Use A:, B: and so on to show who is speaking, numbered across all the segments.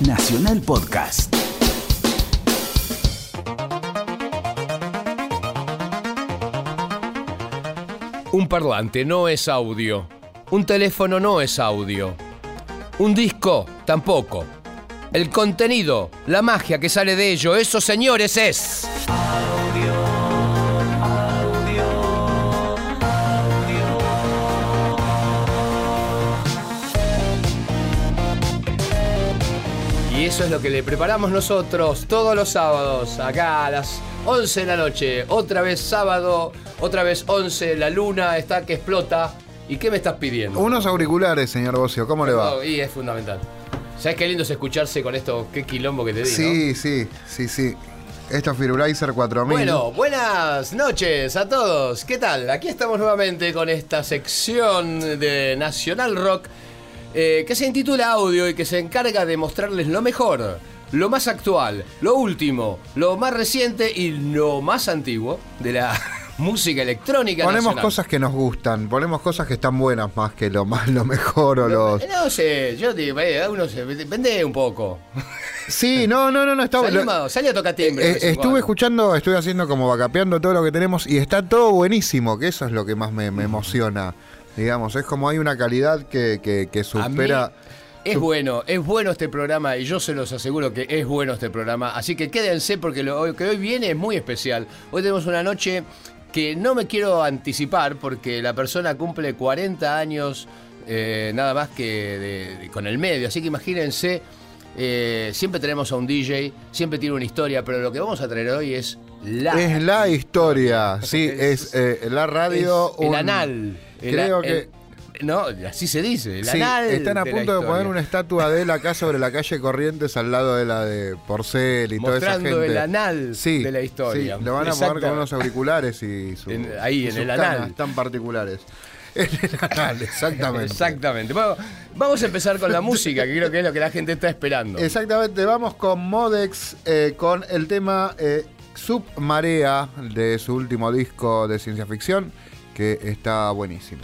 A: Nacional Podcast.
B: Un parlante no es audio. Un teléfono no es audio. Un disco tampoco. El contenido, la magia que sale de ello, eso señores es... eso es lo que le preparamos nosotros todos los sábados, acá a las 11 de la noche. Otra vez sábado, otra vez 11, la luna está que explota. ¿Y qué me estás pidiendo?
C: Unos auriculares, señor Bocio, ¿cómo le va?
B: Oh, y es fundamental. ¿Sabes qué lindo es escucharse con esto? Qué quilombo que te di,
C: Sí, sí, sí, sí. Esto es Firulaizer 4000.
B: Bueno, buenas noches a todos. ¿Qué tal? Aquí estamos nuevamente con esta sección de Nacional Rock eh, que se intitula Audio y que se encarga de mostrarles lo mejor, lo más actual, lo último, lo más reciente y lo más antiguo de la música electrónica.
C: Ponemos
B: nacional.
C: cosas que nos gustan, ponemos cosas que están buenas más que lo más, lo mejor o los.
B: Eh, No sé, yo digo, eh, uno se vende un poco.
C: Sí, no, no, no, no, está lo-
B: salí a tocar timbre.
C: Eh,
B: en
C: estuve escuchando, estuve haciendo como vacapeando todo lo que tenemos y está todo buenísimo, que eso es lo que más me, me emociona. Digamos, es como hay una calidad que, que, supera.
B: Es bueno, es bueno este programa y yo se los aseguro que es bueno este programa. Así que quédense porque lo que hoy viene es muy especial. Hoy tenemos una noche que no me quiero anticipar porque la persona cumple 40 años eh, nada más que de- de- con el medio. Así que imagínense, eh, siempre tenemos a un DJ, siempre tiene una historia, pero lo que vamos a traer hoy es la...
C: Es la historia, sí, es eh, la radio.
B: es el anal.
C: Creo que.
B: no, así se dice,
C: Sí, están a
B: de
C: punto de poner una estatua de él acá sobre la calle Corrientes al lado de la de Porcel y toda esa
B: Mostrando
C: gente.
B: el anal
C: Sí,
B: de la historia.
C: sí, lo van a poner con unos auriculares y su-
B: En- ahí,
C: y
B: en
C: sus
B: el anal.
C: tan particulares. En el anal, exactamente.
B: Exactamente. Bueno, vamos a empezar con la música, que creo que es lo que la gente está esperando.
C: Exactamente, vamos con Modex, eh, con el tema eh, Submarea de su último disco de ciencia ficción, que está buenísimo.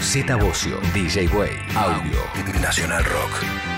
A: Z Bocio, DJ Way, Audio, Nacional Rock.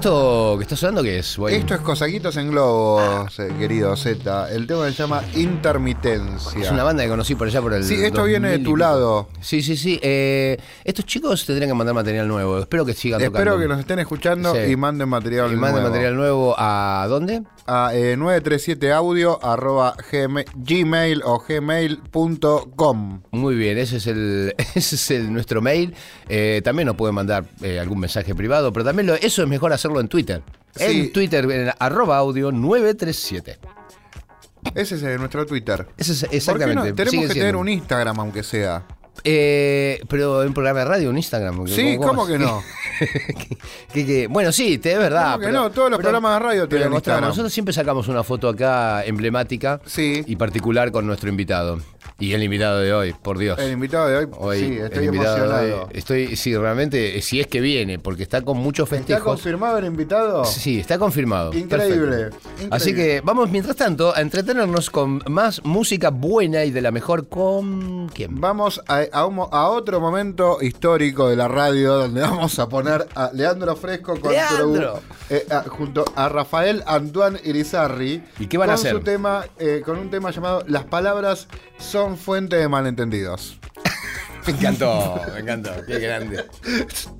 B: ¿Esto que está sonando qué es? Boy?
C: Esto es Cosaquitos en Globos, eh, querido Z. El tema se llama Intermitencia.
B: Es una banda que conocí por allá por el.
C: Sí, esto viene de
B: 2000 y
C: tu lado.
B: Sí, sí, sí. Eh, estos chicos tendrían que mandar material nuevo. Espero que sigan
C: Espero
B: tocando.
C: que nos estén escuchando
B: Sí.
C: y manden material
B: Y manden
C: nuevo.
B: material nuevo a dónde?
C: A eh, 937audio arroba gmail, gmail o gmail.com.
B: Muy bien, ese es el, ese es el nuestro mail. Eh, también nos pueden mandar eh, algún mensaje privado, pero también lo- eso es mejor hacerlo en Twitter.
C: Sí.
B: En Twitter, en arroba audio 937.
C: Ese es eh, nuestro Twitter.
B: Ese es
C: ¿Por qué
B: exactamente.
C: no? Tenemos
B: sigue
C: que
B: siendo.
C: tener un Instagram, aunque sea.
B: Eh, pero en programa de radio, un Instagram.
C: Sí, ¿cómo que no?
B: que- que- que- bueno, sí, te- es verdad.
C: ¿Cómo que no? Todos los
B: pero-
C: programas de radio tienen. Instagram.
B: Nosotros siempre sacamos una foto acá emblemática
C: Sí.
B: y particular con nuestro invitado. Y el invitado de hoy, por Dios.
C: El invitado de hoy,
B: Hoy,
C: sí, estoy
B: hoy,
C: emocionado.
B: estoy, sí, realmente, si es que viene, porque está con muchos
C: ¿Está
B: festejos.
C: confirmado el invitado?
B: Sí, está confirmado.
C: Increíble.
B: Así que vamos, mientras tanto, a entretenernos con más música buena y de la mejor con. ¿Quién?
C: Vamos a, a un mo- a otro momento histórico de la radio donde vamos a poner a Leandro Fresco con
B: ¡Leandro!
C: eh, a- junto a Rafael Antoine Irizarri.
B: ¿Y qué van a hacer?
C: Su tema, eh, con un tema llamado Las palabras son fuente de malentendidos.
B: Me encantó, me encantó. Qué grande.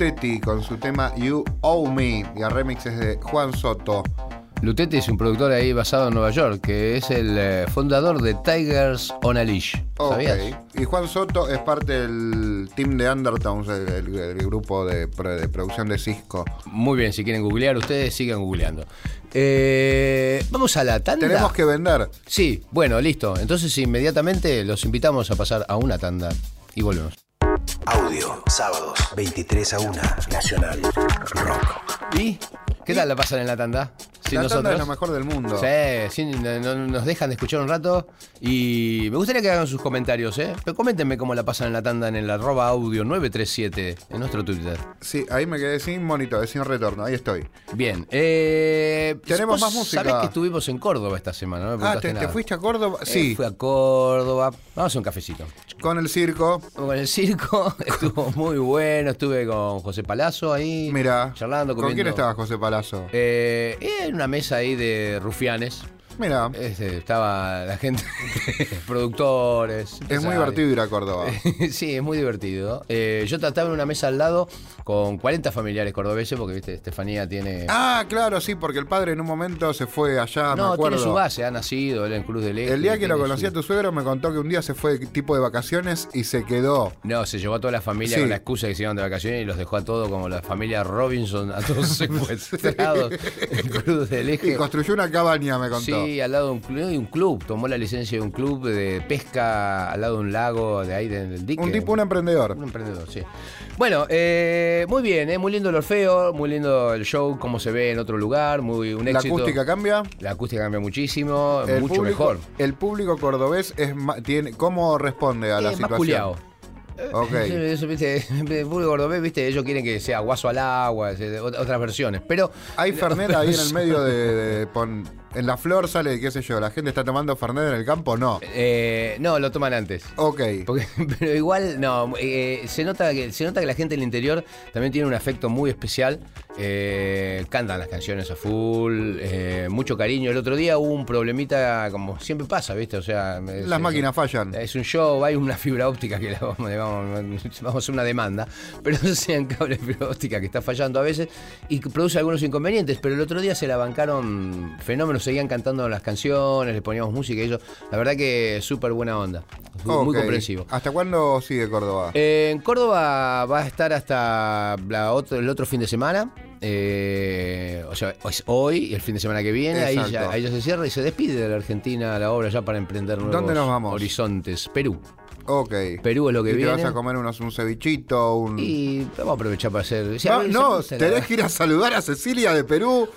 C: Lutetti con su tema You Owe Me y el remix es de Juan Soto.
B: Lutetti es un productor ahí basado en Nueva York, que es el eh, fundador de Tigers on a Leash. ¿Sabías?
C: Y Juan Soto es parte del team de Undertones, el, el- el grupo de producción de Cisco.
B: Muy bien, si quieren googlear ustedes, sigan googleando. Eh, vamos a la tanda.
C: Tenemos que vender.
B: Sí, bueno, listo. Entonces inmediatamente los invitamos a pasar a una tanda y volvemos.
A: Audio, sábados, 23 a 1. Nacional Rock.
B: ¿Y qué tal la pasan en la tanda? Sin
C: la tanda
B: nosotros.
C: es lo mejor del mundo.
B: Sí, sí, no- no- nos dejan de escuchar un rato y me gustaría que hagan sus comentarios, ¿eh? Pero coméntenme cómo la pasan en la tanda en el arroba audio 937 en nuestro Twitter.
C: Sí, ahí me quedé sin monitor, sin retorno, ahí estoy.
B: Bien, eh,
C: Tenemos
B: vos
C: más música.
B: Sabés que estuvimos en Córdoba esta semana, ¿no? Me
C: Ah,
B: preguntaste
C: ¿te, te
B: nada.
C: fuiste a Córdoba?
B: Eh,
C: Sí,
B: fui a Córdoba. Vamos a hacer un cafecito.
C: Con el circo.
B: Con el circo estuvo muy bueno. Estuve con José Palazzo ahí.
C: Mira,
B: charlando,
C: ¿con
B: comiendo.
C: quién estaba José Palazzo?
B: Eh, en una mesa ahí de rufianes.
C: Mira,
B: Este, estaba la gente, productores.
C: es muy divertido ir a Córdoba.
B: sí, es muy divertido. Eh, yo estaba en una mesa al lado con 40 familiares cordobeses, porque viste, Estefanía tiene.
C: Ah, claro, sí, porque el padre en un momento se fue allá, me
B: no,
C: acuerdo.
B: tiene su base, ha nacido él en Cruz del Eje.
C: El día que lo conocí a tu suegro me contó que un día se fue tipo de vacaciones y se quedó.
B: No, se llevó a toda la familia
C: Sí.
B: con la excusa de que se iban de vacaciones y los dejó a todos como la familia Robinson, a todos secuestrados en Cruz del
C: Y
B: Eje.
C: construyó una cabaña, me contó.
B: Sí, al lado de un, club, de un club. Tomó la licencia de un club de pesca al lado de un lago de ahí del dique.
C: un tipo, un emprendedor.
B: Un emprendedor, sí. Bueno, eh, muy bien, eh, muy lindo el Orfeo, muy lindo el show, como se ve en otro lugar, muy un
C: La
B: éxito.
C: acústica cambia.
B: La acústica cambia muchísimo,
C: El
B: mucho
C: público,
B: mejor.
C: El público cordobés es tiene ¿cómo responde a la
B: Eh, más
C: situación?
B: culiao.
C: Ok.
B: Eso, viste, el público cordobés, viste, ellos quieren que sea guaso al agua, ot- otras versiones. Pero
C: Hay Fernet ahí en el medio de, de- pon- en la flor sale, qué sé yo, la gente está tomando Fernet en el campo, no.
B: eh, no, lo toman antes.
C: Ok.
B: Porque- pero igual, no, eh, se, nota que, se nota que la gente del interior también tiene un afecto muy especial. eh, cantan las canciones a full, mucho cariño. El otro día hubo un problemita, como siempre pasa, ¿viste? O sea, es-
C: Las
B: es-
C: máquinas fallan.
B: Es un show, hay una fibra óptica que la vamos, le vamos- vamos a hacer una demanda, pero sean cable de fibra óptica que está fallando a veces y produce algunos inconvenientes. Pero el otro día se la bancaron fenómenos, seguían cantando las canciones, le poníamos música y eso. La verdad que súper buena onda, muy comprensivo.
C: ¿Hasta cuándo sigue Córdoba?
B: Eh, en Córdoba va a estar hasta la otro- el otro fin de semana. eh, o sea, es hoy y el fin de semana que viene. Ahí ya, ahí ya se cierra y se despide de la Argentina la obra ya para emprender nuevos
C: ¿Dónde nos vamos?
B: horizontes. Perú.
C: ok.
B: Perú es lo que
C: ¿Y te
B: viene.
C: vas a comer unos, un cevichito? Un...
B: Y vamos a aprovechar para hacer. si
C: no,
B: la-
C: tenés que ir a saludar a Cecilia de Perú,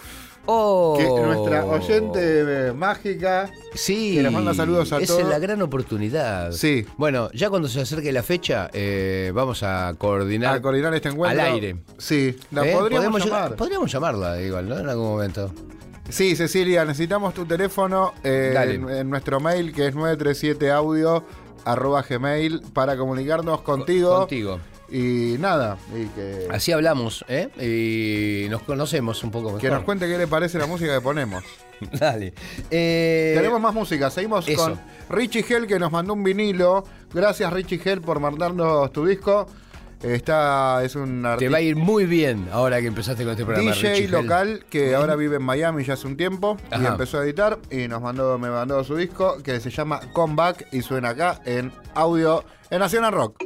B: Oh.
C: que nuestra oyente eh, mágica.
B: Sí,
C: que nos manda saludos a
B: esa
C: todos.
B: es la gran oportunidad.
C: Sí.
B: Bueno, ya cuando se acerque la fecha, eh, vamos a coordinar.
C: A coordinar este encuentro.
B: Al aire.
C: Sí, la
B: ¿Eh?
C: podríamos llamar.
B: llegar- podríamos llamarla igual, ¿no? En algún momento.
C: Sí, Cecilia, necesitamos tu teléfono en nuestro mail que es 937audio arroba gmail para comunicarnos contigo.
B: Contigo.
C: Y nada, y que,
B: Así hablamos, ¿eh? Y nos conocemos un poco mejor.
C: que nos cuente qué le parece la música que ponemos.
B: Dale. Eh,
C: Tenemos más música, seguimos
B: eso.
C: con Richie Hell que nos mandó un vinilo. Gracias Richie Hell por mandarnos tu disco. Está, es un
B: Te va a ir muy bien ahora que empezaste con este programa.
C: DJ
B: Richie Hell.
C: local que ahora vive en Miami ya hace un tiempo y empezó a editar y nos mandó, me mandó su disco que se llama Comeback y suena acá en audio en Nacional Rock.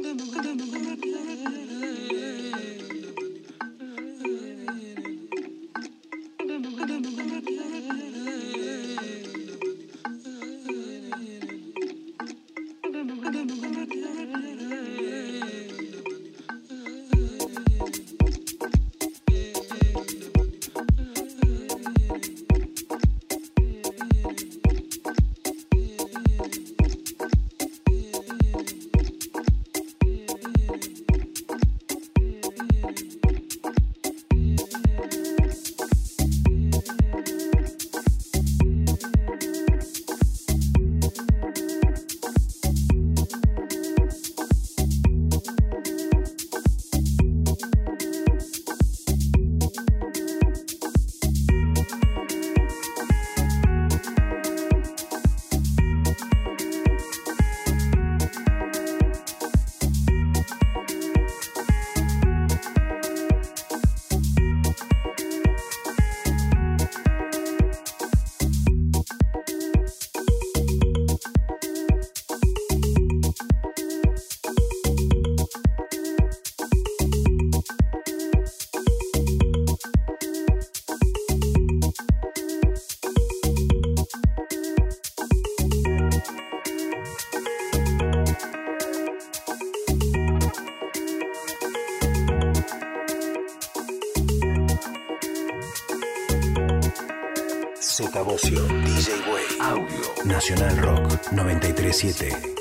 A: 937.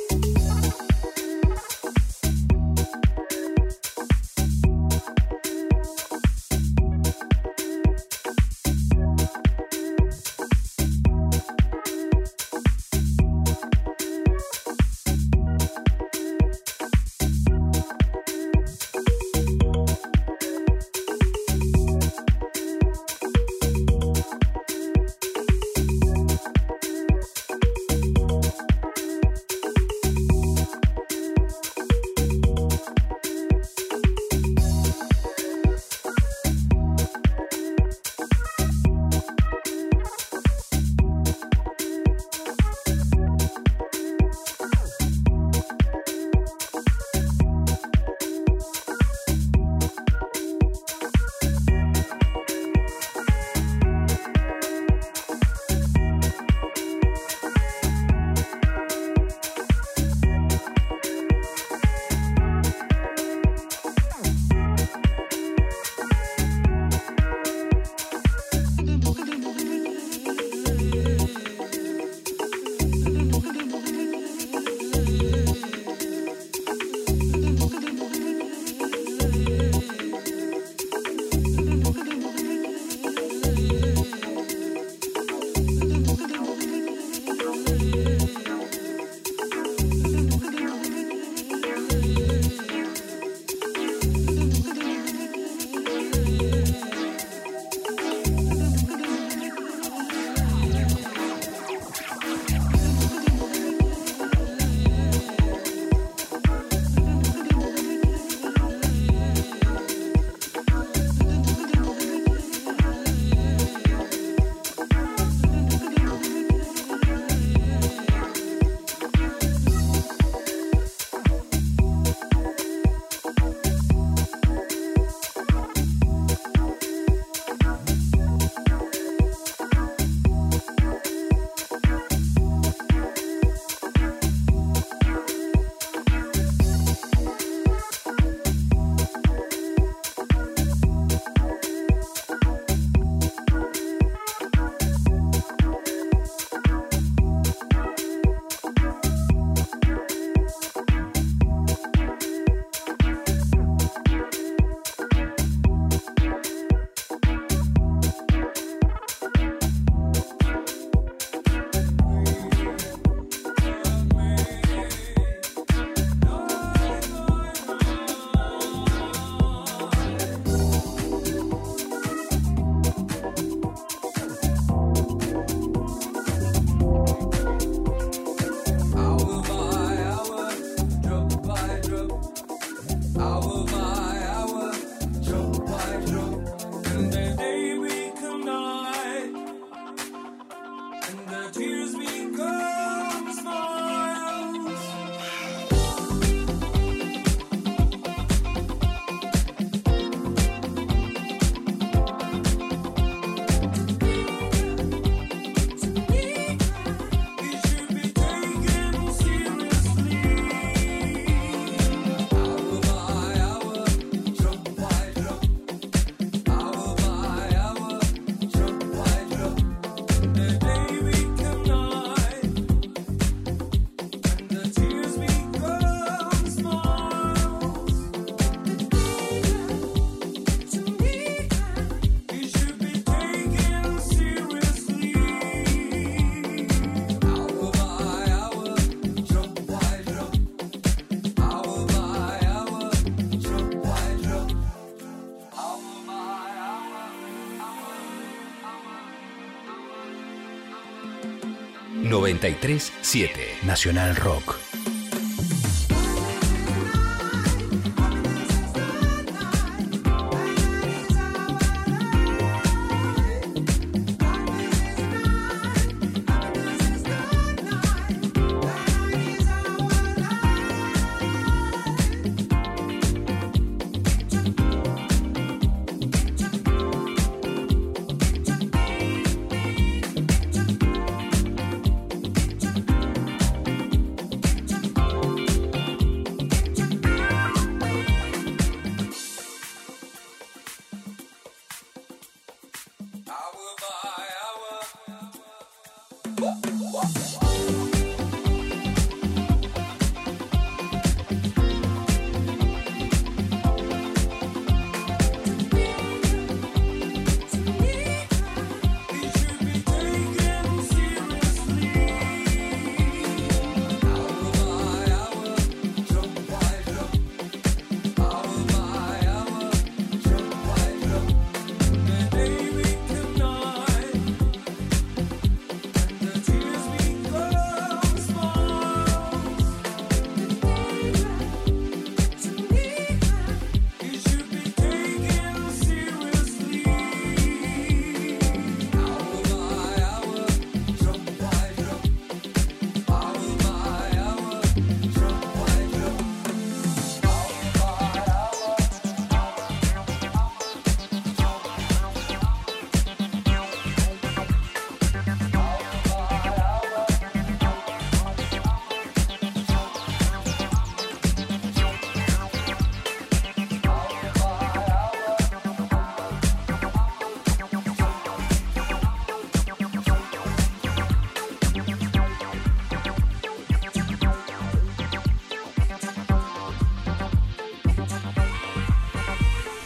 A: 937 Nacional Rock.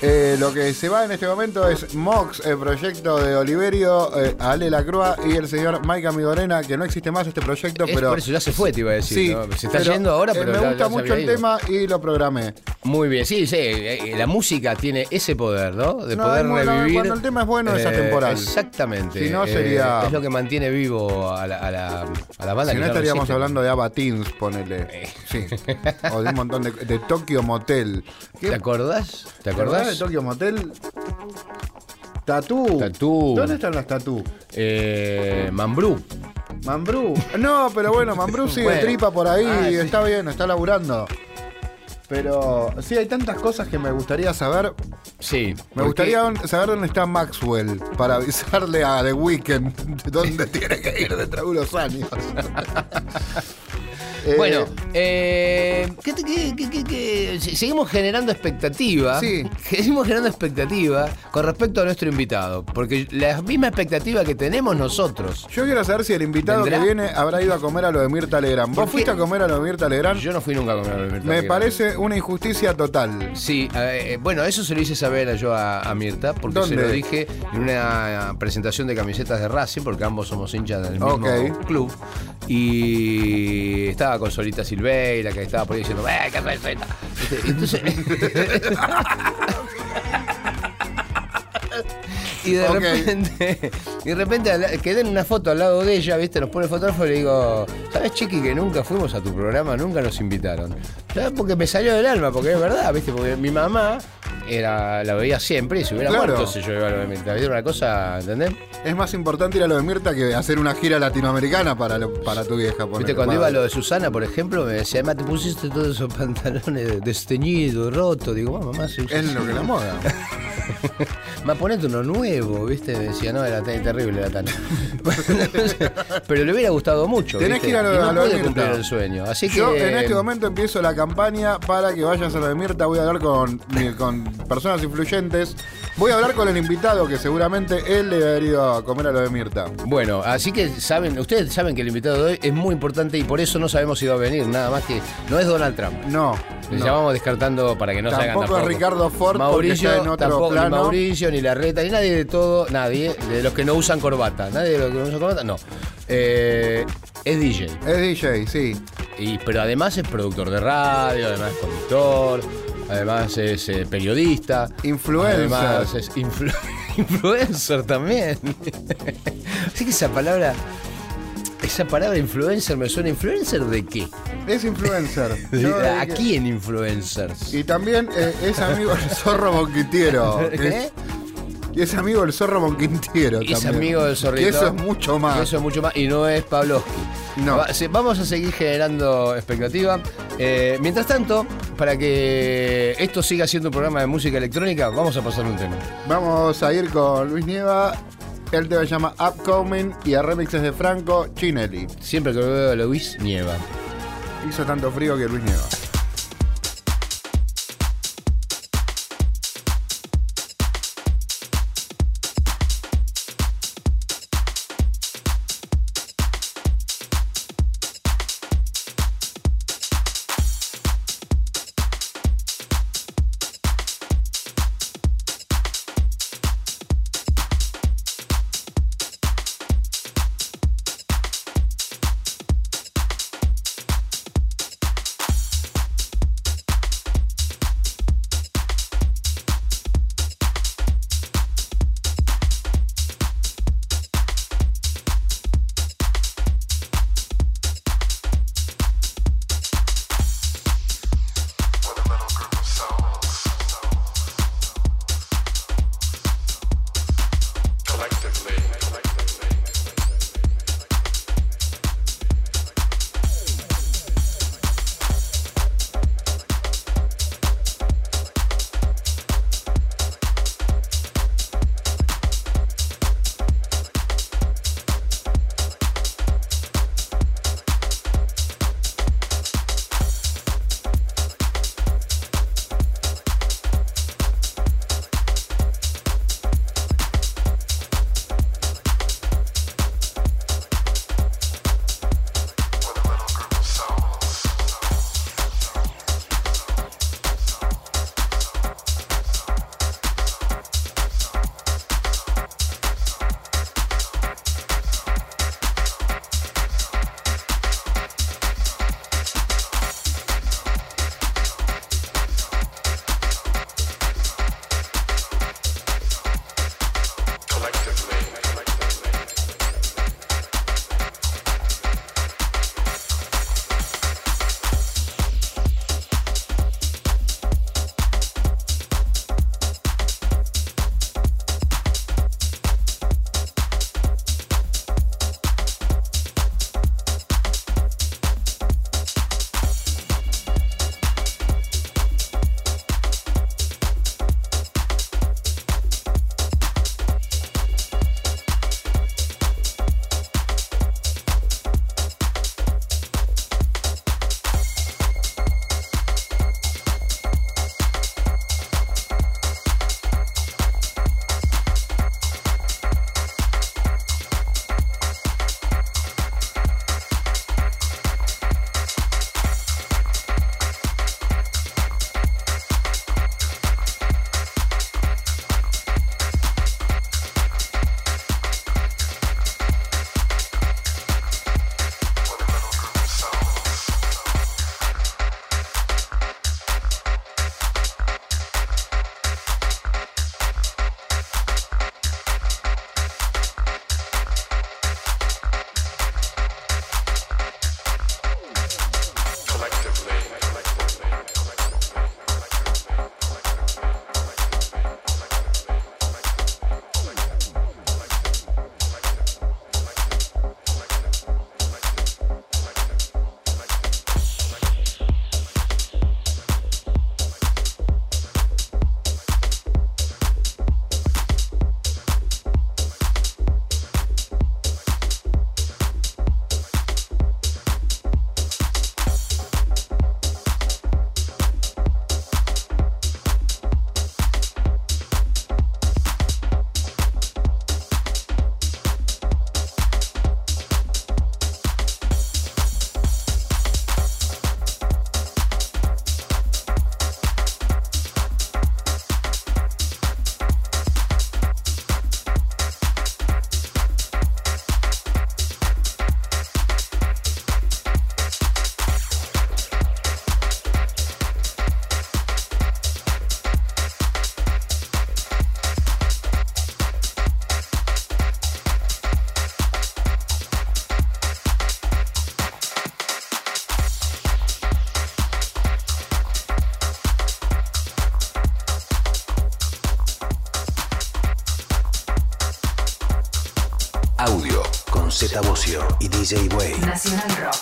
C: Eh, lo que se va en este momento es Mox, el proyecto de Oliverio, eh, Ale Lacroix y el señor Mike Amigorena, que no existe más este proyecto,
B: Es
C: pero.
B: por eso ya se fue, te iba a decir.
C: Sí,
B: ¿no? Se está
C: pero,
B: yendo ahora,
C: eh,
B: pero
C: me gusta
B: ya
C: mucho el
B: ido.
C: tema y lo programé.
B: Muy bien, sí, sí. eh, La música tiene ese poder, ¿no? De
C: No,
B: poder
C: bueno,
B: revivir.
C: cuando el tema es bueno, es atemporal.
B: Exactamente.
C: Si no,
B: Eh,
C: sería-
B: es lo que mantiene vivo a la, a la, a la banda.
C: Si
B: que
C: no estaríamos hablando de Abatins, ponele. Sí. O de un montón de, de Tokyo Motel. ¿Qué-
B: ¿Te acordás? ¿Te
C: ¿Te acordás de Tokyo Motel? Tatú.
B: Tatú.
C: ¿Dónde están las tatú?
B: Eh, Mambrú.
C: Mambrú. No, pero bueno, Mambrú sigue
B: Bueno.
C: tripa por ahí
B: Ah, sí.
C: está bien, está laburando. Pero sí, hay tantas cosas que me gustaría saber.
B: Sí.
C: Me gustaría saber dónde está Maxwell para avisarle a The Weeknd de dónde tiene que ir dentro de unos años. Eh,
B: Bueno, eh, seguimos generando expectativa.
C: Sí.
B: Seguimos generando expectativa con respecto a nuestro invitado. Porque la misma expectativa que tenemos nosotros.
C: Yo quiero saber si el invitado
B: ¿Vendrá?
C: que viene habrá ido a comer a lo de Mirta Legrand.
B: ¿Por
C: ¿Vos fuiste a comer a lo de Mirta Legrand?
B: Yo no fui nunca a comer a Mirta
C: Me
B: Legrand.
C: parece una injusticia total.
B: Sí, eh, bueno, eso se lo hice saber yo a, a Mirta, porque
C: ¿Dónde?
B: se lo dije en una presentación de camisetas de Racing, porque ambos somos hinchas del mismo club. Y estaba con Solita Silveira, que estaba por ahí diciendo, ¡eh, qué receta! Entonces. Y de repente, y de repente quedé en una foto al lado de ella, ¿viste? Nos pone el fotógrafo y le digo, ¿sabes, Chiqui, que nunca fuimos a tu programa? Nunca nos invitaron. ¿Sabes? Porque me salió del alma, porque es verdad, ¿viste? Porque mi mamá era, la veía siempre y se hubiera
C: Claro.
B: muerto si yo iba a lo de Mirta. ¿Viste? Una cosa, ¿entendés?
C: Es más importante ir a lo de Mirta que hacer una gira latinoamericana para, lo- para tu vieja. ponele,
B: ¿Viste? Cuando iba a lo de Susana, por ejemplo, me decía, mamá, te pusiste todos esos pantalones desteñidos, rotos. Digo, "Ah, mamá, sí,
C: Es lo que la moda.
B: Ma, ponete uno nuevo, ¿viste? Me decía, no, era terrible, era tan. Pero le hubiera gustado mucho.
C: Tenés
B: ¿viste?
C: que ir a lo-
B: y no
C: a lo de Mirta.
B: cumplir el sueño. Así que.
C: Yo en este momento empiezo la campaña para que vayas a lo de Mirta. Voy a hablar con, con personas influyentes. Voy a hablar con el invitado que seguramente él le haber ido a comer a lo de Mirta.
B: Bueno, así que saben, ustedes saben que el invitado de hoy es muy importante y por eso no sabemos si va a venir, nada más que no es Donald Trump.
C: No.
B: Le
C: no.
B: llamamos descartando para que no se hagan
C: Tampoco es
B: tampoco.
C: Ricardo Ford,
B: Mauricio,
C: está en otro
B: tampoco, ni
C: plano.
B: Mauricio, ni Larreta, ni nadie de todo, nadie, de los que no usan corbata. Nadie de los que no usan corbata, no. Eh, es DJ.
C: Es DJ, sí.
B: Y, pero además es productor de radio, además es conductor, además es eh, periodista.
C: Influencer.
B: Además es influ- influencer también. Así que esa palabra, esa palabra influencer me suena. ¿Influencer de qué?
C: Es influencer. Yo,
B: ¿A quién influencers?
C: Y también eh, es amigo del zorro Monquintiero.
B: ¿Qué?
C: Y es amigo del zorro Monquintiero
B: Es
C: también.
B: amigo del zorrito.
C: Y eso es mucho más.
B: Eso es mucho más. Y no es Pavlovsky.
C: No.
B: Vamos a seguir generando expectativa. Eh, mientras tanto, para que esto siga siendo un programa de música electrónica, vamos a pasar un tema.
C: Vamos a ir con Luis Nieva. Tema se llama Upcoming y a remixes de Franco Chinelli.
B: Siempre que lo veo a Luis Nieva.
C: Hizo tanto frío que Luis Nieva.
D: Y DJ Way.
E: Nacional Rock.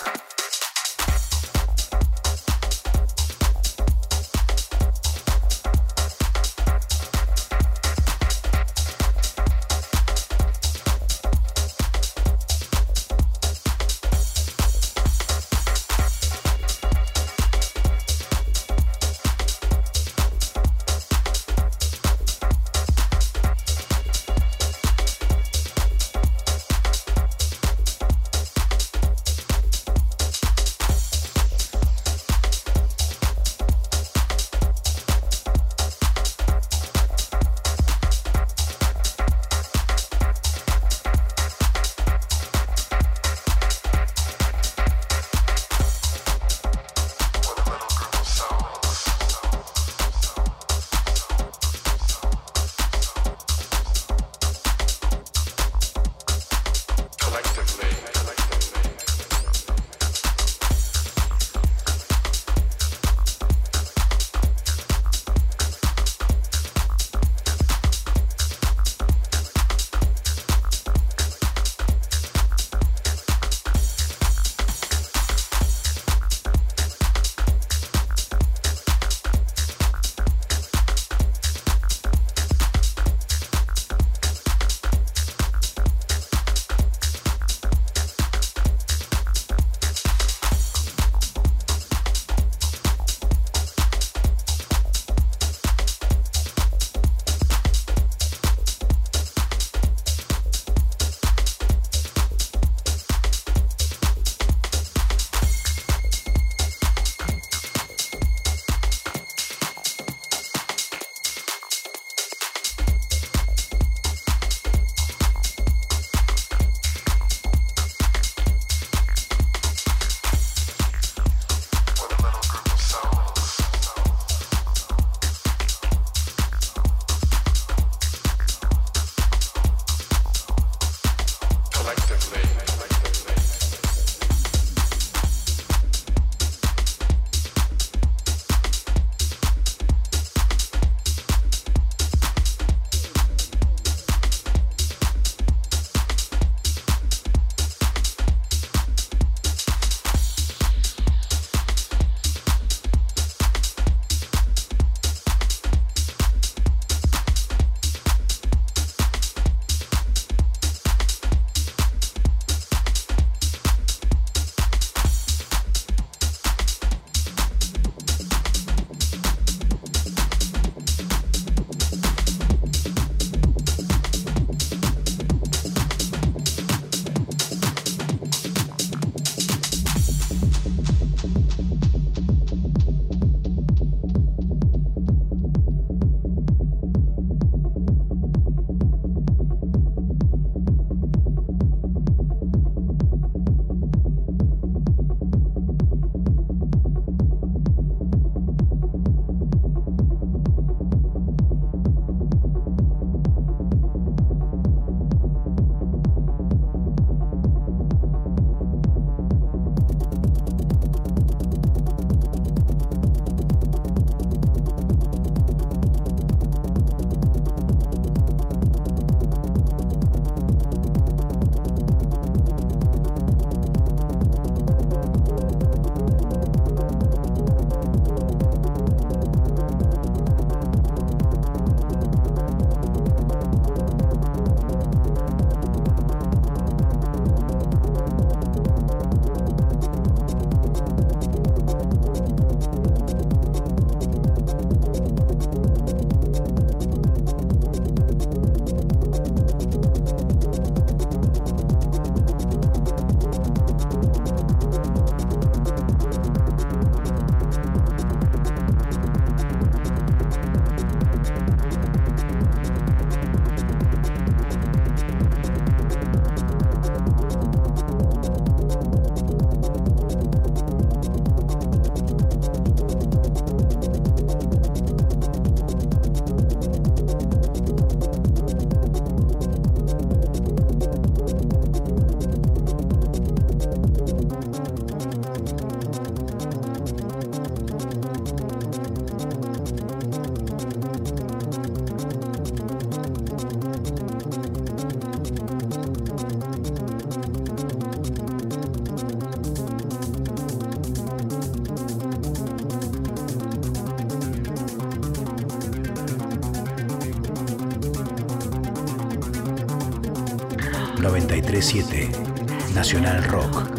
A: 937 Nacional Rock.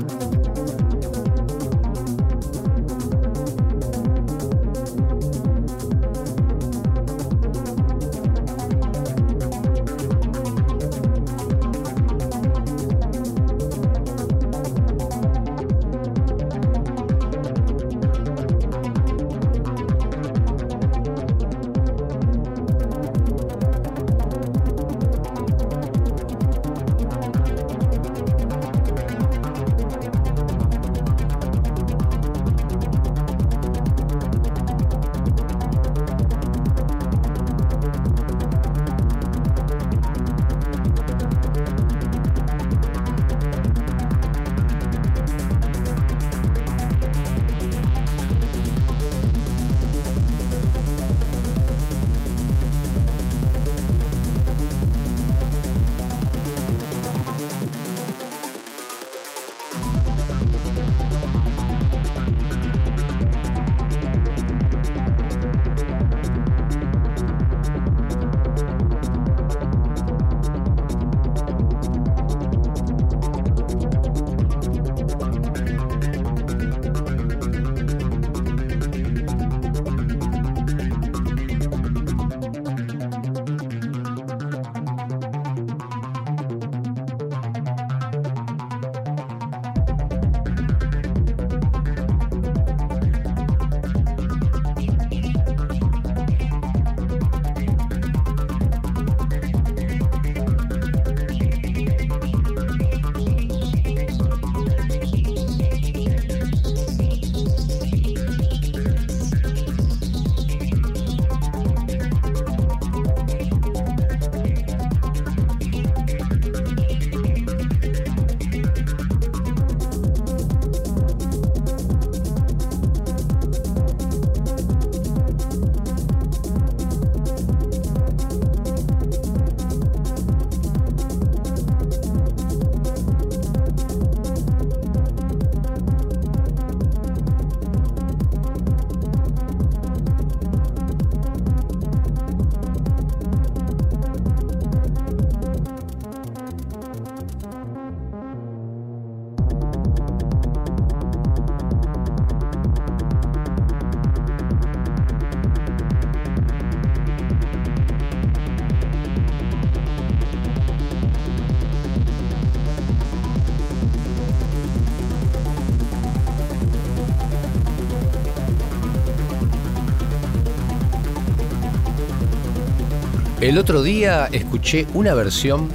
B: El otro día escuché una versión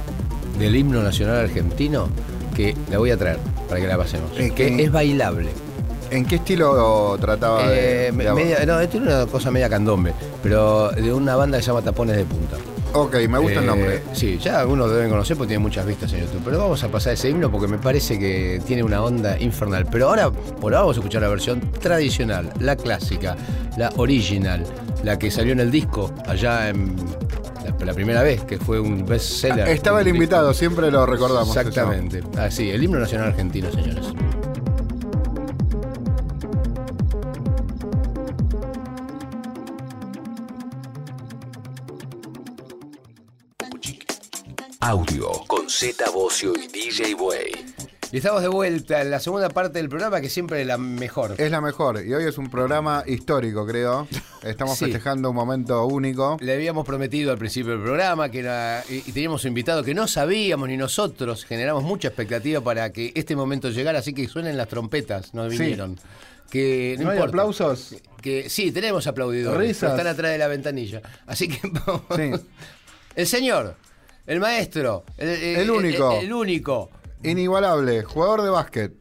B: del himno nacional argentino que la voy a traer para que la pasemos.
C: ¿En
B: que es bailable.
C: ¿En qué estilo trataba de.?
B: Eh,
C: de-
B: media- no, tiene una cosa media candombe, pero de una banda que se llama Tapones de Punta.
C: Ok, me gusta el
B: Eh,
C: nombre.
B: Sí, ya algunos deben conocer porque tiene muchas vistas en YouTube. Pero vamos a pasar ese himno porque me parece que tiene una onda infernal. Pero ahora, por ahora vamos a escuchar la versión tradicional, la clásica, la original, la que salió en el disco allá en la, primera vez, que fue un bestseller.
C: Estaba el invitado, siempre lo recordamos.
B: Exactamente. Ah, sí, el himno nacional argentino, señores.
A: Audio con Z Bocio y.
B: Y estamos de vuelta en la segunda parte del programa, que siempre es la mejor.
C: Es la mejor. Y hoy es un programa histórico, creo. Estamos
B: Sí.
C: festejando un momento único.
B: Le habíamos prometido al principio del programa que era, y, y teníamos un invitado que no sabíamos ni nosotros, generamos mucha expectativa para que este momento llegara, así que suenen las trompetas, nos
C: Sí.
B: vinieron. Que no,
C: ¿No hay
B: importa.
C: aplausos?
B: Que sí, tenemos aplaudidores.
C: Risas.
B: Están atrás de la ventanilla. Así que vamos.
C: Sí.
B: El señor, el maestro, el,
C: El único.
B: el- el único.
C: Inigualable, jugador de básquet.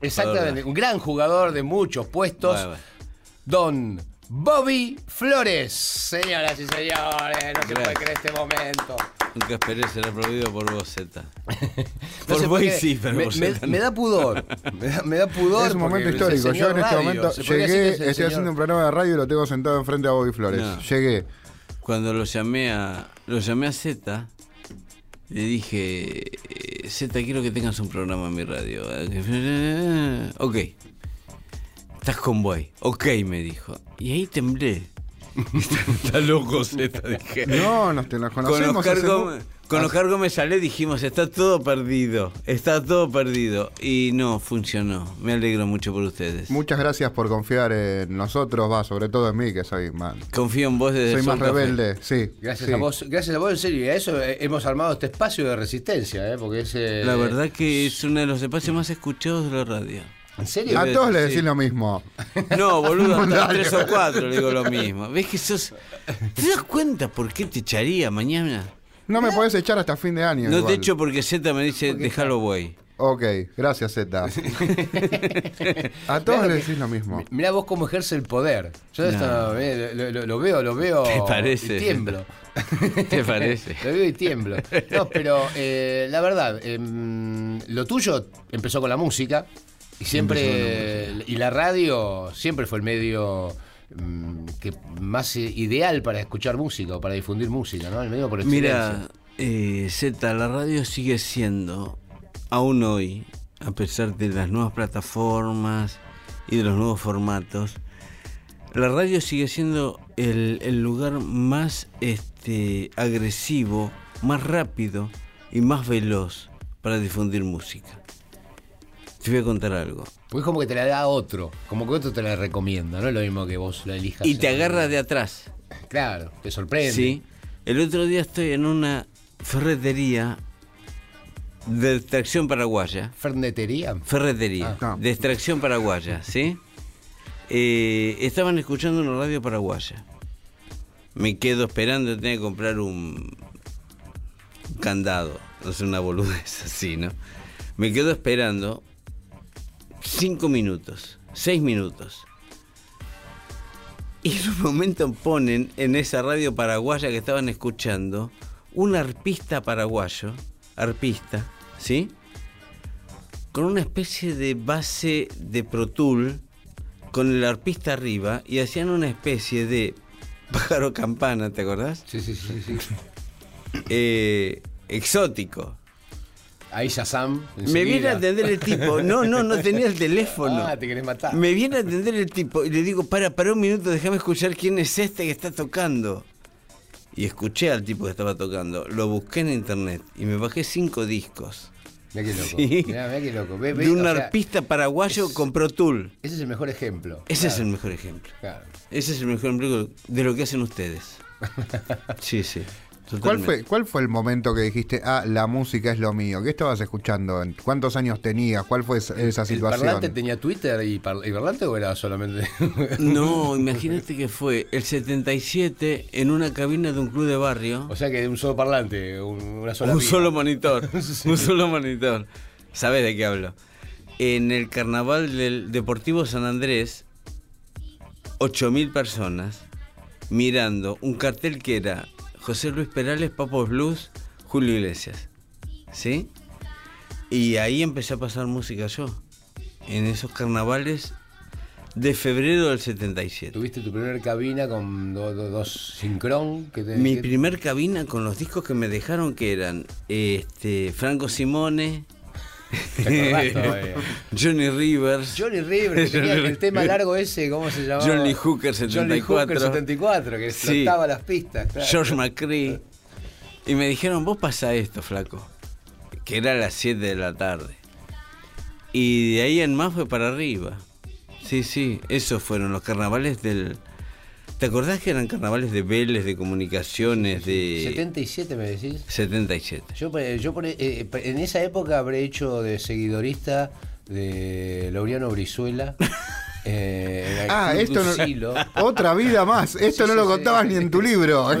B: Exactamente, un gran jugador de muchos puestos.
F: Bueno, bueno.
B: Don Bobby Flores. Señoras y señores, no se puede creer este momento.
F: Nunca esperé ser aplaudido por vos, Z.
B: No
F: Por
B: sé
F: vos sí, pero
B: me,
F: por
B: me- me da pudor. Me da, me da pudor.
C: Es un momento histórico. Yo en este
B: radio.
C: momento llegué,
B: es
C: estoy
B: señor-
C: haciendo un programa de radio y lo tengo sentado enfrente a Bobby Flores.
F: No.
C: Llegué.
F: Cuando lo llamé a lo llamé a Z, le dije, eh, Z, quiero que tengas un programa en mi radio. Ok. Estás con Boy. Ok, me dijo. Y ahí temblé. Está loco Z, dije.
C: No, nos te
F: Con
C: conocemos.
F: Oscar,
C: hace
F: Gómez,
C: mu-
F: Con Oscar Gómez Salé dijimos, está todo perdido, está todo perdido. Y no, funcionó. Me alegro mucho por ustedes.
C: Muchas gracias por confiar en nosotros, va, sobre todo en mí, que soy más,
F: Confío en vos desde
C: soy más rebelde. Sí.
B: Gracias
C: sí.
B: a vos, gracias a vos, en serio, y a eso eh, hemos armado este espacio de resistencia, ¿eh? porque es... eh,
F: La verdad que es uno de los espacios más escuchados de la radio.
B: ¿En serio?
C: A todos les
F: Sí.
C: decís lo mismo.
F: No, boludo, hasta tres o cuatro le digo lo mismo. ¿Ves que sos... ¿Te das cuenta por qué te echaría mañana?
C: No me podés echar hasta fin de año.
F: No
C: igual.
F: te echo porque Z me dice, déjalo güey.
C: Ok, gracias, Z. A todos les decís lo mismo.
B: Mirá vos cómo ejerce el poder. Yo esto, eh, lo, lo- lo veo, lo veo.
F: ¿Te parece?
B: Y tiemblo.
F: ¿Te parece?
B: lo veo y tiemblo. No, pero eh, la verdad, em, lo tuyo empezó con la música y siempre. Y la radio siempre fue el medio. Que más eh, ideal para escuchar música o para difundir música, ¿no? El medio por excelencia.
F: Mira, eh, Z, la radio sigue siendo, aún hoy, a pesar de las nuevas plataformas y de los nuevos formatos, la radio sigue siendo el, el lugar más este, agresivo, más rápido y más veloz para difundir música. Te voy a contar algo.
B: Porque es como que te la da otro, como que otro te la recomienda, no es lo mismo que vos la elijas.
F: Y te agarra de atrás.
B: Claro, te sorprende.
F: Sí. El otro día estoy en una ferretería de extracción paraguaya.
B: Fernetería.
F: Ferretería.
C: Ah.
F: De extracción paraguaya, ¿sí? Eh, estaban escuchando una radio paraguaya. Me quedo esperando, tenía que comprar un, un candado. No sé, una boludez así, ¿no? Me quedo esperando cinco minutos, seis minutos. Y en un momento ponen en esa radio paraguaya que estaban escuchando un arpista paraguayo, arpista, ¿sí? Con una especie de base de Pro Tool, con el arpista arriba, y hacían una especie de pájaro campana, ¿te acordás?
B: Sí, sí, sí, sí.
F: Eh, exótico.
B: Ahí Shazam.
F: Me
B: enseguida.
F: viene a atender el tipo. No, no, no tenía el teléfono.
B: Ah, te querés matar.
F: Me viene a atender el tipo y le digo, para, para un minuto, déjame escuchar quién es este que está tocando. Y escuché al tipo que estaba tocando. Lo busqué en internet y me bajé cinco discos.
B: Mirá qué loco.
F: Sí.
B: Mirá, mirá qué loco. Ve- ve,
F: De un
B: sea,
F: arpista paraguayo
B: es-
F: con Pro Tool.
B: Ese es el mejor ejemplo.
F: Ese es el mejor ejemplo.
B: Claro.
F: Ese es el mejor ejemplo de lo que hacen ustedes. Sí, sí.
C: ¿Cuál fue, ¿Cuál fue el momento que dijiste, ah, la música es lo mío? ¿Qué estabas escuchando? ¿Cuántos años tenías? ¿Cuál fue esa esa
B: ¿El
C: situación?
B: parlante tenía Twitter y, par- y parlante o era solamente.?
F: No, imagínate que fue el 77 en una cabina de un club de barrio.
B: o sea que un solo parlante, un- una sola.
F: un
B: pila.
F: solo monitor. Un solo monitor. ¿Sabes de qué hablo? En el carnaval del Deportivo San Andrés, 8.000 personas mirando un cartel que era José Luis Perales, Papos Blues, Julio Iglesias. ¿Sí? Y ahí empecé a pasar música yo. En esos carnavales de febrero del 77.
B: Tuviste tu primer cabina con do- do- dos sincron. Que te,
F: Mi
B: que-
F: primer cabina con los discos que me dejaron que eran este Franco Simone,
B: te.
F: Johnny Rivers,
B: Johnny River, que tenía el tema largo ese, ¿cómo se llamaba?
F: John Lee Hooker
B: Johnny
F: 74,
B: Hooker 74, que
F: Sí.
B: las pistas. claro.
F: George McCree. Y me dijeron, vos pasa esto, flaco. Que era a las 7 de la tarde. Y de ahí en más fue para arriba. Sí, sí, esos fueron los carnavales del... ¿Te acordás que eran carnavales de Vélez, de comunicaciones, de...
B: 77 me decís.
F: 77.
B: Yo, yo por- eh, en esa época habré hecho de seguidorista de Laureano Brizuela. eh,
C: Ah, esto no-. Otra vida más. Esto
B: Sí,
C: no
B: sí,
C: lo
B: sí.
C: contabas ni en tu libro.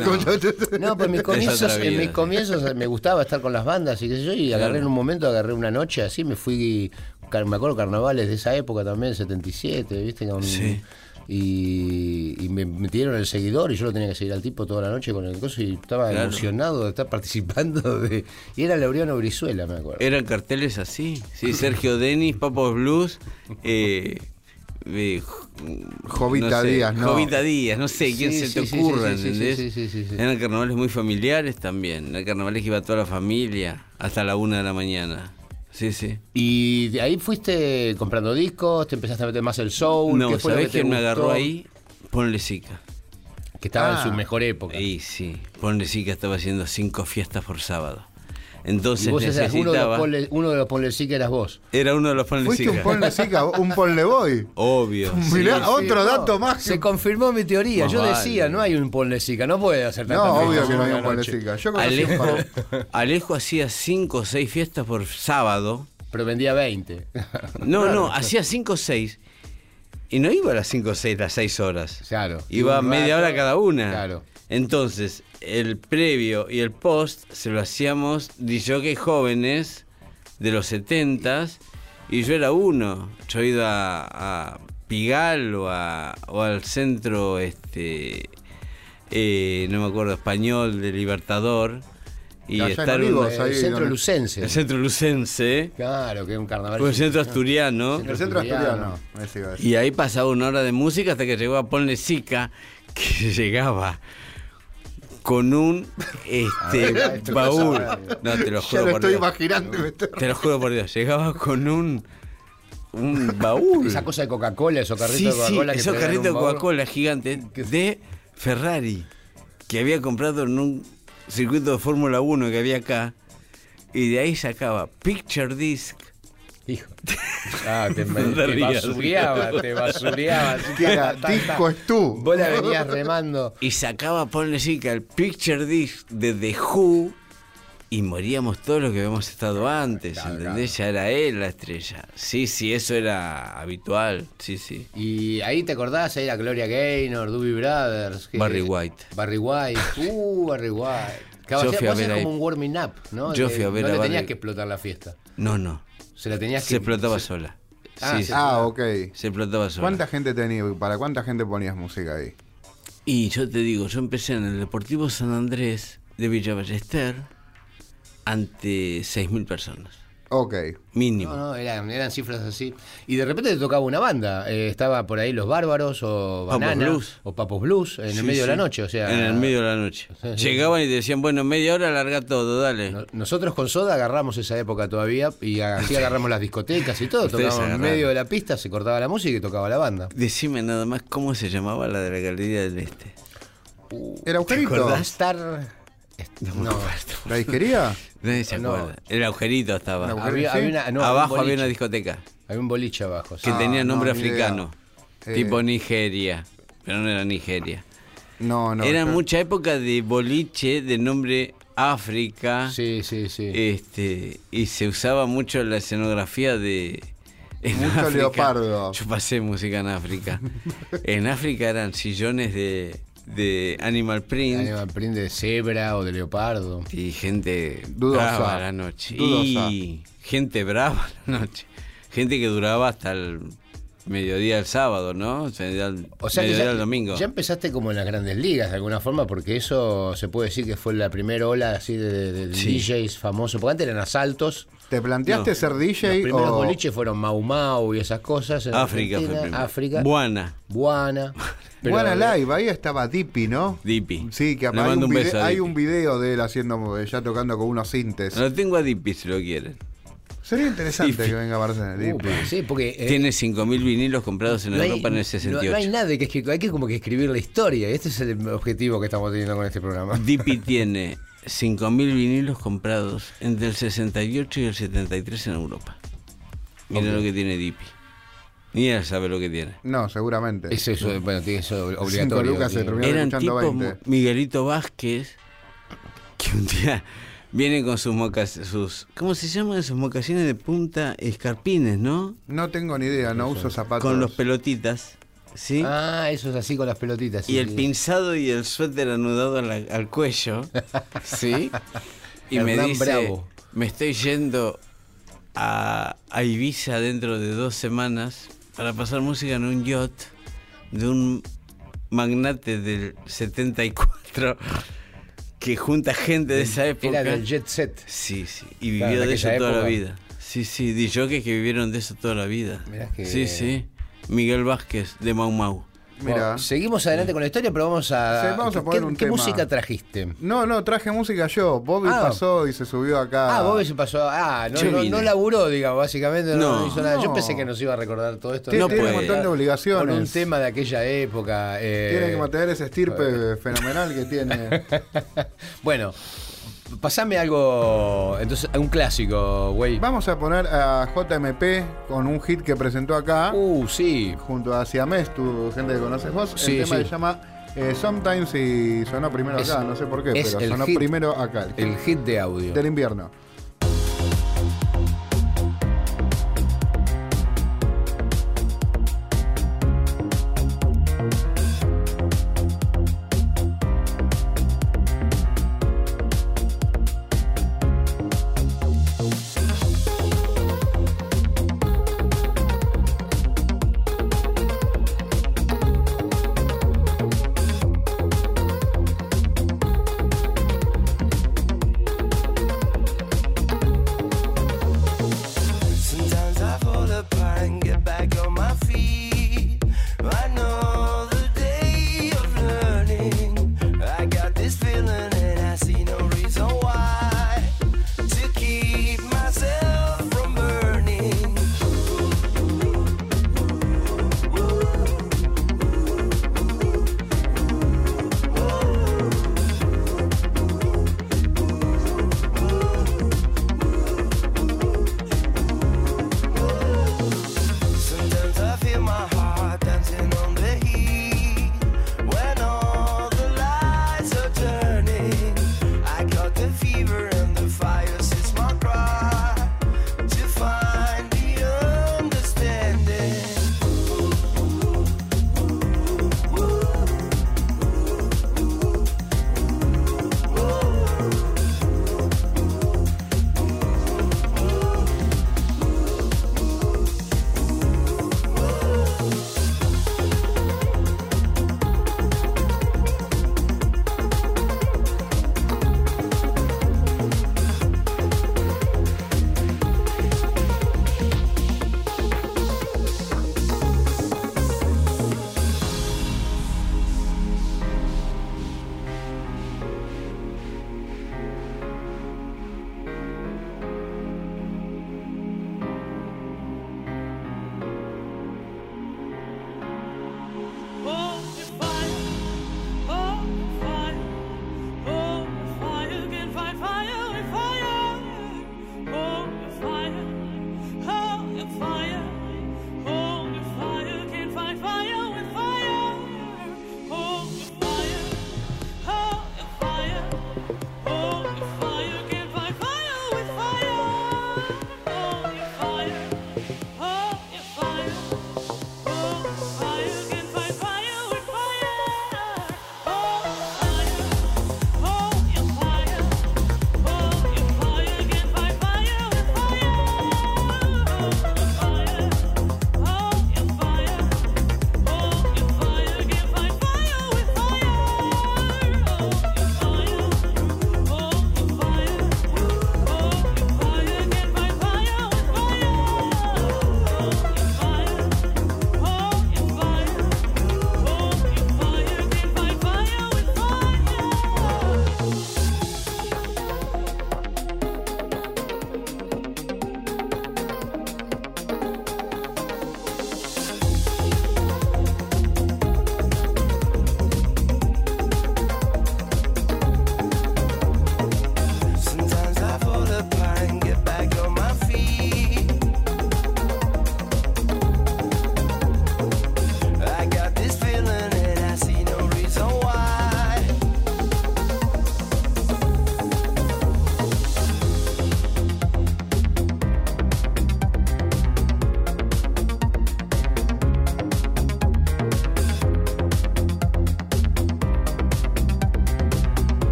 B: No, pues en mis comienzos, en mis me gustaba estar con las bandas y qué sé yo, y agarré en un momento, agarré una noche así, me fui, me acuerdo carnavales de esa época también, 77, ¿viste? Con-
F: Sí.
B: Y, y me metieron el seguidor y yo lo tenía que seguir al tipo toda la noche con el coso y estaba
F: Claro.
B: emocionado de estar participando de... Y era Laureano Brizuela, me acuerdo.
F: Eran carteles así, sí, Sergio Denis, Papos Blues, eh, eh,
C: Jovita Díaz, ¿no?
F: Jovita Díaz, no sé quién
B: Sí,
F: se
B: sí,
F: te
B: sí,
F: ocurra,
B: sí, sí,
F: ¿entendés?
B: sí, sí, sí, sí.
F: Eran carnavales muy familiares también, eran carnavales que iba toda la familia hasta la una de la mañana. Sí, sí.
B: Y de ahí fuiste comprando discos, te empezaste a meter más el soul.
F: No,
B: ¿qué fue lo
F: ¿sabés quién me agarró ahí? Ponle Sica.
B: que estaba
C: Ah.
B: en su mejor época.
F: Y sí, ponle sí que estaba haciendo cinco fiestas por sábado. Entonces
B: Y vos eras uno de los
F: necesitaba.
B: ponle, uno de los ponle sí que eras vos.
F: Era uno de los ponle
C: Fuiste un
F: Sica.
C: ponle sica, un ponle boy.
F: Obvio. sí.
C: Mirá,
B: Sí,
C: otro
B: no,
C: dato más.
B: Se
C: que-
B: confirmó mi teoría.
F: Más
B: Yo
F: vale.
B: decía, no hay un ponle sica, no puede hacer tanta
C: No, obvio que no hay un ponle sica. Yo conocí un
F: Alejo, Alejo hacía cinco o seis fiestas por sábado.
B: Pero vendía 20.
F: No, no, hacía cinco o seis. Y no iba a las cinco o seis, las seis horas.
B: Claro.
F: Iba media
B: rato,
F: hora cada una.
B: Claro.
F: Entonces, el previo y el post se lo hacíamos que jóvenes de los setentas y yo era uno. Yo he ido a, a Pigal o, a- o al centro, este, eh, no me acuerdo, español de Libertador. Y
C: en
F: estar
C: ahí
B: El centro
C: donde-
B: lucense.
F: el centro lucense,
B: Claro, que es un carnaval.
F: o el centro asturiano.
C: El centro
B: Asturiano.
C: asturiano. iba.
F: Y ahí pasaba una hora de música hasta que llegó a Ponle Sica, que llegaba con un este
B: ver,
F: baúl. No, te lo
C: Ya
F: juro
C: lo
F: por
C: estoy
F: Dios.
C: imaginando.
F: Te lo juro por Dios. Llegaba con un un baúl.
B: Esa cosa de Coca-Cola, esos carritos
F: Sí,
B: de
F: sí,
B: Coca-Cola. que
F: esos carritos de. Coca-Cola gigantes de Ferrari que había comprado en un circuito de Fórmula 1 que había acá. Y de ahí sacaba Picture Disc.
B: Hijo. Ah, te,
F: te rías.
B: basureaba, te basureaba.
C: disco es tú.
B: Vos la venías remando.
F: Y sacaba, ponle chica, el picture disc de The Who y moríamos todos los que habíamos estado antes, ¿entendés? Ya era él la estrella. Sí, sí, eso era habitual, sí, sí.
B: Y ahí te acordás, ahí era Gloria Gaynor, Doobie Brothers. que-
F: Barry White.
B: Barry White. Uh, Barry White. Claro,
F: Yo
B: hacía-
F: fui a
B: vos
F: ahí.
B: como un warming up, ¿no?
F: Yo fui a ver
B: no
F: a
B: le
F: Barry-
B: tenías que explotar la fiesta.
F: No, no,
B: Se la tenías
F: se
B: que...
F: explotaba
B: se-
F: sola.
B: Ah,
F: sí,
B: se-
F: sí,
C: Ah, ok.
F: se explotaba sola.
C: ¿Cuánta gente tenía? ¿Para cuánta gente ponías música ahí?
F: Y yo te digo, yo empecé en el Deportivo San Andrés de Villa Ballester ante 6.000 personas,
C: Ok.
F: mínimo.
B: No, no, eran, eran cifras así. Y de repente te tocaba una banda. Eh, estaba por ahí Los Bárbaros o
F: Papos
B: Banana.
F: Blues.
B: O Papos Blues en el
F: Sí,
B: medio de la noche. O sea,
F: En el medio de la noche. Llegaban y te decían, bueno, media hora larga todo, dale.
B: No- Nosotros con Soda agarramos esa época todavía y así agarramos las discotecas y todo.
F: Ustedes
B: Tocábamos en medio de la pista, se cortaba la música y tocaba la banda.
F: Decime nada más cómo se llamaba la de la Galería del Este.
C: ¿Era agujerito?
B: acordás? Star. No,
C: ¿La disquería?
F: Nadie se
B: No.
F: acuerda. El agujerito estaba.
C: El
B: había,
C: ¿Sí?
B: había una, no,
F: Abajo
B: un
F: había una discoteca
B: Había un boliche abajo. sí.
F: que
C: Ah,
F: tenía nombre
C: no, ni idea.
F: africano.
C: Eh,
F: Tipo Nigeria. Pero no era Nigeria.
C: No, no.
F: era
C: yo-
F: mucha época de boliche de nombre África.
B: Sí, sí, sí.
F: Este, y se usaba mucho la escenografía de. en
C: Mucho
F: África.
C: leopardo.
F: Yo pasé música en África. en África eran sillones de, de Animal Print.
B: Animal print de cebra o de leopardo.
F: Y gente
C: Dudosa.
F: brava a la noche.
C: Dudosa.
F: Y gente brava a la noche. Gente que duraba hasta el mediodía del sábado, ¿no? O sea, al
B: O sea
F: mediodía
B: ya,
F: del domingo.
B: ya empezaste como en las grandes ligas de alguna forma, porque eso se puede decir que fue la primera ola así de, de- de
F: Sí.
B: DJs famosos. Porque antes eran asaltos.
C: ¿Te planteaste
F: No.
C: ser
B: Los
C: DJ
B: primeros
C: o
B: boliches fueron Mau Mau y esas cosas. en
F: África fue.
B: África.
F: Buana,
B: Buana. Pero-
C: Buena Live? Ahí estaba Dippy, ¿no?
F: Dipi.
C: Sí, que
F: Le
C: hay,
F: mando
C: un,
F: un
C: vide-
F: beso a
C: hay un video de él haciendo, ya tocando con unos sintes.
F: Lo tengo a Dipi si lo quieren.
C: Sería interesante
F: Dippy.
C: que venga a Barcelona.
B: Uh,
C: Dippy.
B: sí, porque. eh,
F: Tiene 5.000 vinilos comprados en
B: no hay-
F: Europa en el
B: no-
F: 68.
B: No, hay nada que escribir, hay que como que escribir la historia. Y este es el objetivo que estamos teniendo con este programa.
F: Dipi tiene 5.000 vinilos comprados entre el 68 y el 73 en Europa. Mira
B: Ok.
F: lo que tiene Dipi. Ni él sabe lo que tiene.
C: No, seguramente.
B: Es eso, bueno, tiene eso
C: Cinco
B: obligatorio.
C: lucas se terminó
F: Eran
C: escuchando
F: tipo
C: 20.
F: Miguelito Vázquez que un día viene con sus mocas, sus ¿cómo se llaman esos mocasines de punta? Escarpines, ¿no?
C: No tengo ni idea, no uso zapatos.
F: Con los pelotitas, ¿sí?
B: Ah, eso es así con las pelotitas. sí,
F: y el
B: sí.
F: pinzado y el suéter anudado la- al cuello, ¿sí? Y me dice,
B: Bravo.
F: me estoy yendo a, a Ibiza dentro de dos semanas para pasar música en un yacht de un magnate del 74 que junta gente de esa época.
B: Era del jet set.
F: Sí, sí, y vivió de eso toda la vida. Sí, sí, DJs que vivieron de eso toda la vida.
B: Mirá que-
F: Sí, sí. Miguel Vázquez de Mau Mau.
A: Mira.
B: Bueno, seguimos adelante con la historia, pero vamos a.
A: Sí, vamos a
B: ¿qué-
A: poner
B: qué,
A: un
B: qué
A: tema.
B: música trajiste?
A: No, no, traje música yo. Bobby
B: Ah.
A: pasó y se subió acá.
B: Ah, Bobby se pasó. Ah, no, no, no laburó, digamos, básicamente. No,
F: No.
B: no hizo nada. Yo pensé que nos iba a recordar todo esto.
A: Tiene-
F: No
A: tiene
F: puede.
A: un montón de obligaciones.
B: Con un tema de aquella época. eh,
A: Tiene que mantener ese estirpe fenomenal que tiene.
B: Bueno, pasame algo. Entonces, un clásico, güey.
A: Vamos a poner a JMP con un hit que presentó acá.
B: Uh, sí.
A: junto a Siamés, tu gente que conoces vos.
B: Sí,
A: el tema
B: sí.
A: se llama eh, Sometimes y sonó primero
B: Es-
A: acá, no sé por qué, pero sonó
B: hit-
A: primero acá, el,
B: El hit de audio.
A: del invierno.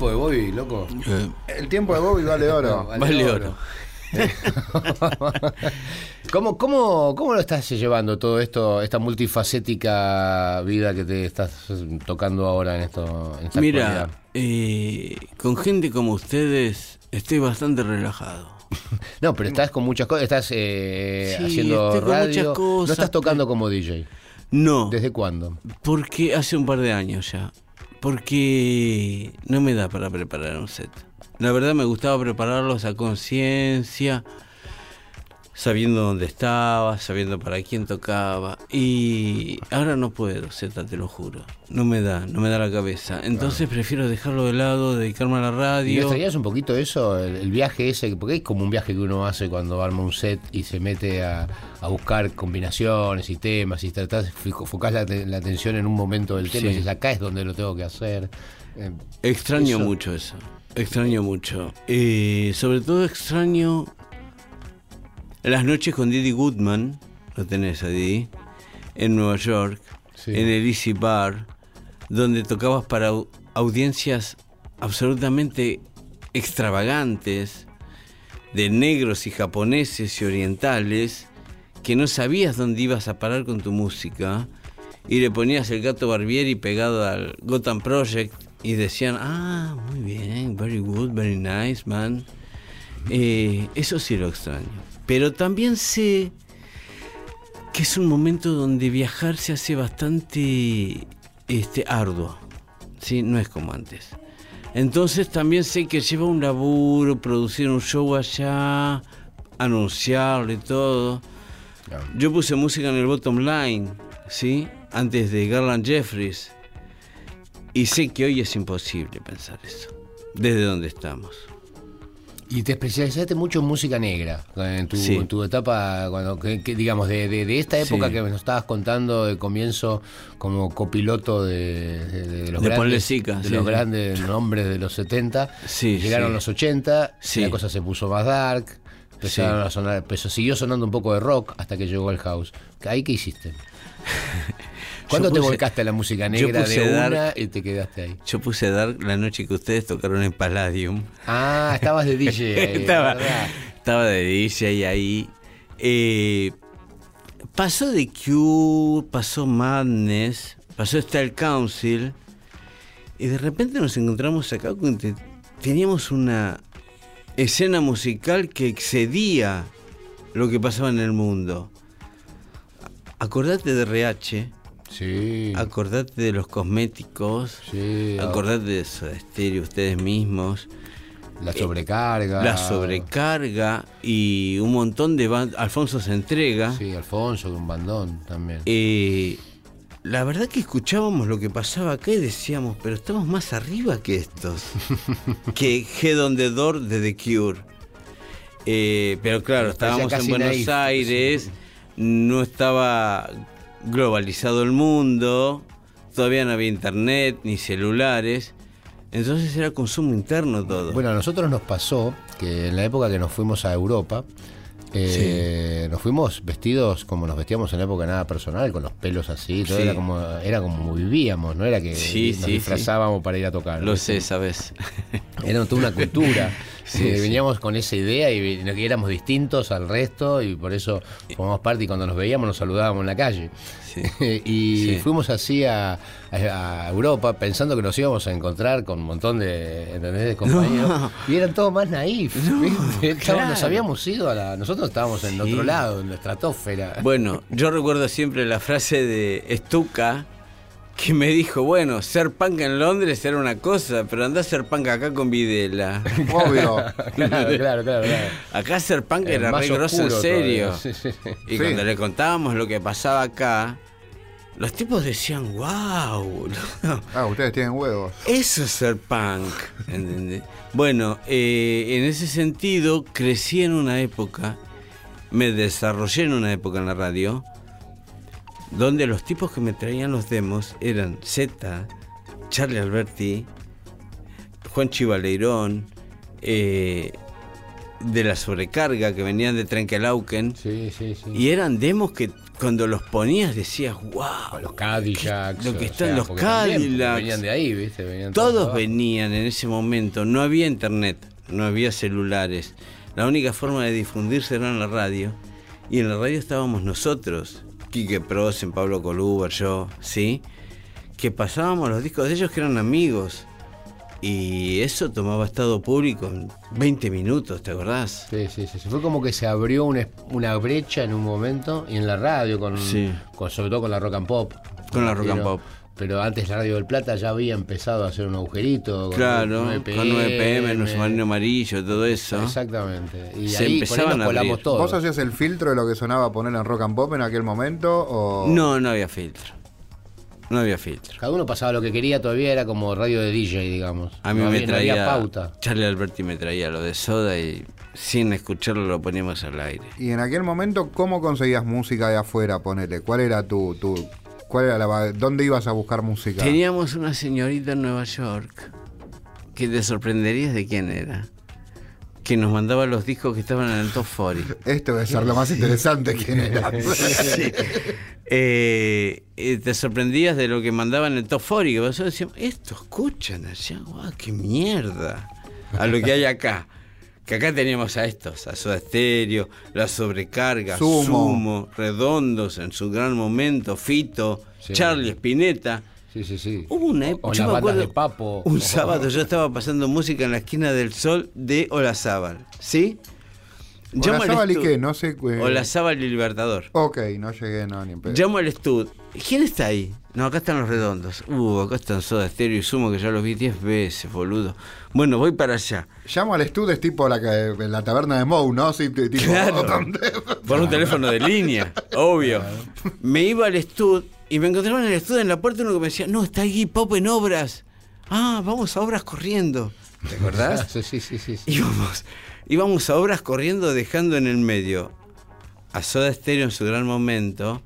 B: Tiempo de Bobby, loco.
F: Eh,
A: El tiempo de Bobby vale oro.
F: Vale oro.
B: ¿Cómo, cómo, ¿Cómo lo estás llevando todo esto, esta multifacética vida que te estás tocando ahora en esto? En esta
F: Mira, eh, con gente como ustedes estoy bastante relajado.
B: No, pero estás con muchas cosas, estás eh,
F: Sí,
B: haciendo radio,
F: muchas
B: no
F: cosas,
B: estás tocando como DJ.
F: No,
B: ¿Desde cuándo?
F: porque hace un par de años ya. Porque no me da para preparar un set. La verdad me gustaba prepararlos a conciencia, sabiendo dónde estaba, sabiendo para quién tocaba. Y ahora no puedo, Z, te lo juro. No me da, no me da la cabeza. Entonces prefiero dejarlo de lado, dedicarme a la
B: ¿Y
F: radio.
B: extrañas un poquito eso, el, el viaje ese? Porque es como un viaje que uno hace cuando arma un set y se mete a, a buscar combinaciones y temas y tratás, enfocás la, la atención en un momento del tema y
F: Sí.
B: dices, acá es donde lo tengo que hacer. Eh,
F: Extraño
B: Eso-
F: mucho eso. Extraño mucho. Eh, sobre todo extraño las noches con Didi Goodman. Lo tenés a Didi. En Nueva York.
B: Sí.
F: En el Easy Bar. Donde tocabas para au- audiencias absolutamente extravagantes. De negros y japoneses y orientales. Que no sabías dónde ibas a parar con tu música. Y le ponías el gato Barbieri pegado al Gotham Project. Y decían, ah, muy bien, very good, very nice, man. Eh, eso sí lo extraño. Pero también sé que es un momento donde viajar se hace bastante este, arduo. ¿sí? No es como antes. Entonces también sé que lleva un laburo, producir un show allá, anunciarlo y todo. Yo puse música en el bottom line, ¿sí? Antes de Garland Jeffries. Y sé que hoy es imposible pensar eso. Desde donde estamos.
B: Y te especializaste mucho en música negra, en tu,
F: Sí.
B: en tu etapa, cuando, que, que, digamos, de, de- de esta época
F: Sí.
B: que nos estabas contando de comienzo como copiloto de, de- los grandes,
F: Lezica,
B: de
F: sí,
B: los grandes nombres de los 70.
F: Sí,
B: Llegaron los 80,
F: Sí.
B: la cosa se puso más dark, empezaron a sonar, empezó, siguió sonando un poco de rock hasta que llegó el house. ¿Ahí qué hiciste? ¿Cuándo te volcaste a la música negra de una y te quedaste ahí?
F: Yo puse Dark la noche que ustedes tocaron en Palladium.
B: Ah, estabas de DJ. ahí,
F: estaba, estaba de DJ ahí. Eh, pasó The Cure, pasó Madness, pasó Style Council. Y de repente nos encontramos acá con que teníamos una escena musical que excedía lo que pasaba en el mundo. Acordate de RH,
B: Sí.
F: acordate de los cosméticos,
B: Sí,
F: acordate de Soda Stereo, ustedes mismos.
B: La sobrecarga.
F: La sobrecarga y un montón de bandas. Alfonso se entrega.
B: Sí, Alfonso, de un bandón también.
F: Eh, la verdad que escuchábamos lo que pasaba acá y decíamos, pero estamos más arriba que estos. que Head on the Door de The Cure. Eh, pero claro, estábamos en Buenos
B: naif.
F: Aires, no estaba globalizado el mundo, todavía no había internet ni celulares, entonces era consumo interno todo.
B: Bueno, a nosotros nos pasó que en la época que nos fuimos a Europa, eh, nos fuimos vestidos como nos vestíamos en la época nada personal, con los pelos así, todo
F: Sí.
B: era como era como vivíamos, no era que
F: Sí,
B: nos disfrazábamos para ir a tocar.
F: Lo sé, ¿sabes?
B: Era toda una cultura.
F: Sí, sí.
B: Veníamos con esa idea y que éramos distintos al resto y por eso formamos parte y cuando nos veíamos nos saludábamos en la calle.
F: Sí.
B: y fuimos así a, Europa pensando que nos íbamos a encontrar con un montón de, ¿entendés? de compañeros.
F: No.
B: Y eran todos más naif. Estábamos- Nos habíamos ido a la. Nosotros estábamos en otro lado, en la estratosfera.
F: Bueno, yo recuerdo siempre la frase de Stuka que me dijo, bueno, ser punk en Londres era una cosa, pero andá a ser punk acá con Videla.
C: Obvio.
B: claro, claro, claro. claro.
F: Acá ser punk era re grosso en serio.
B: todavía. Sí, sí, sí.
F: Y
C: Sí.
F: cuando le contábamos lo que pasaba acá, los tipos decían, wow,
C: Ah, ustedes tienen huevos.
F: eso es ser punk. ¿entendés? Bueno, eh, en ese sentido, crecí en una época, me desarrollé en una época en la radio, donde los tipos que me traían los demos eran Z, Charlie Alberti, Juan Chivaleirón, eh, de la sobrecarga que venían de Trenkelauken,
B: Sí, sí, sí.
F: y eran demos que cuando los ponías decías, wow,
B: los Cadillacs.
F: lo que
B: o
F: están
B: sea,
F: los Cadillacs.
B: Venían de ahí, ¿viste? Venían
F: Todos venían en ese momento, no había internet, no había celulares, la única forma de difundirse era en la radio. Y en la radio estábamos nosotros, Quique Prosen, Pablo Colúbar, yo, ¿sí? Que pasábamos los discos de ellos que eran amigos. Y eso tomaba estado público en 20 minutos, ¿te acordás?
B: Sí, sí, sí. Fue como que se abrió una, una brecha en un momento y en la radio, con,
F: Sí.
B: con- sobre todo con la rock and pop.
F: Con la rock and pop.
B: Pero antes la Radio del Plata ya había empezado a hacer un agujerito. con
F: Claro,
B: 9
F: con 9 pm, en un submarino amarillo, todo eso.
B: Exactamente. Y
F: Se
B: ahí por ahí
F: empezaban
B: nos
F: a abrir.
B: colamos todo.
C: ¿Vos hacías el filtro de lo que sonaba a poner en rock and pop en aquel momento? O...
F: No, no había filtro. No había filtro.
B: Cada uno pasaba lo que quería, todavía era como radio de DJ, digamos.
F: A mí
B: no
F: me
B: había, no había
F: traía.
B: pauta.
F: Charlie Alberti me traía lo de soda y sin escucharlo lo poníamos al aire.
C: Y en aquel momento, ¿cómo conseguías música de afuera? Ponele. ¿Cuál era tu, tu cuál era la, dónde ibas a buscar música?
F: Teníamos una señorita en Nueva York que te sorprenderías de quién era. Que nos mandaba los discos que estaban en el top 40.
C: Esto debe ser lo más interesante que era.
F: Sí. Eh, eh, te sorprendías de lo que mandaban en el top 40. Que vosotros decíamos, esto escuchan allá, guau, qué mierda. A lo que hay acá. Que acá teníamos a estos, a Soda Stereo, La Sobrecarga,
C: Sumo.
F: Sumo, Redondos en su gran momento, Fito,
B: Sí.
F: Charlie Spinetta.
B: Sí, sí, sí.
F: Hubo una época. yo me acuerdo,
B: de Papo.
F: Un sábado yo estaba pasando música en la esquina del sol de Olazábal. ¿Sí?
C: Olazábal y qué, no sé. eh,
F: Olazábal y Libertador.
C: Ok, no llegué, no, ni en pedo.
F: Llamo al estudio. ¿Quién está ahí? No, acá están los redondos. Uh, acá están Soda Stereo y Sumo, que ya los vi 10 veces, boludo. Bueno, voy para allá.
C: Llamo al estudio, es tipo la, la taberna de Moe, ¿no? Sí, tipo,
F: Claro. Por un teléfono de línea, obvio. Me iba al estudio y me encontraba en el estudio en la puerta uno que me decía, no, está Iggy Pop en obras. Ah, vamos a obras corriendo. ¿Te acordás?
B: Sí, sí, sí, sí. sí.
F: íbamos, íbamos a obras corriendo dejando en el medio a Soda Stereo en su gran momento,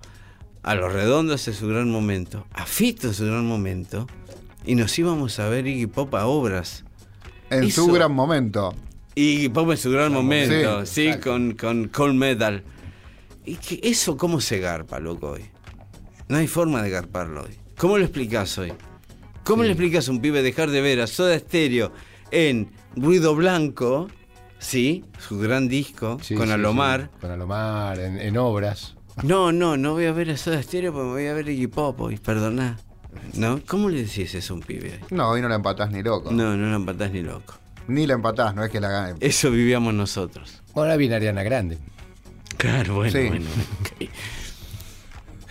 F: a Los Redondos en su gran momento, a Fito en su gran momento, y nos íbamos a ver Iggy Pop a obras.
C: En su gran momento.
F: Iggy Pop en su gran momento,
C: Sí,
F: sí, con, con Cold Metal. ¿Y que eso cómo se garpa, loco, hoy? No hay forma de garparlo hoy. ¿Cómo lo explicás hoy? ¿Cómo le explicas a un pibe dejar de ver a Soda Stereo en Ruido Blanco, sí, su gran disco,
B: Sí,
F: con
B: sí,
F: Alomar?
B: Con Alomar, en, en obras.
F: No, no, no voy a ver a Soda Stereo porque me voy a ver Iggy Pop hoy, perdoná. ¿No? ¿Cómo le decís eso a un pibe?
C: No, hoy no la empatás ni loco.
F: No, no la empatás ni loco.
C: Ni la empatás, no es que la gane.
F: Eso vivíamos nosotros.
B: Ahora viene Ariana Grande.
F: Claro, bueno,
C: Sí.
F: bueno.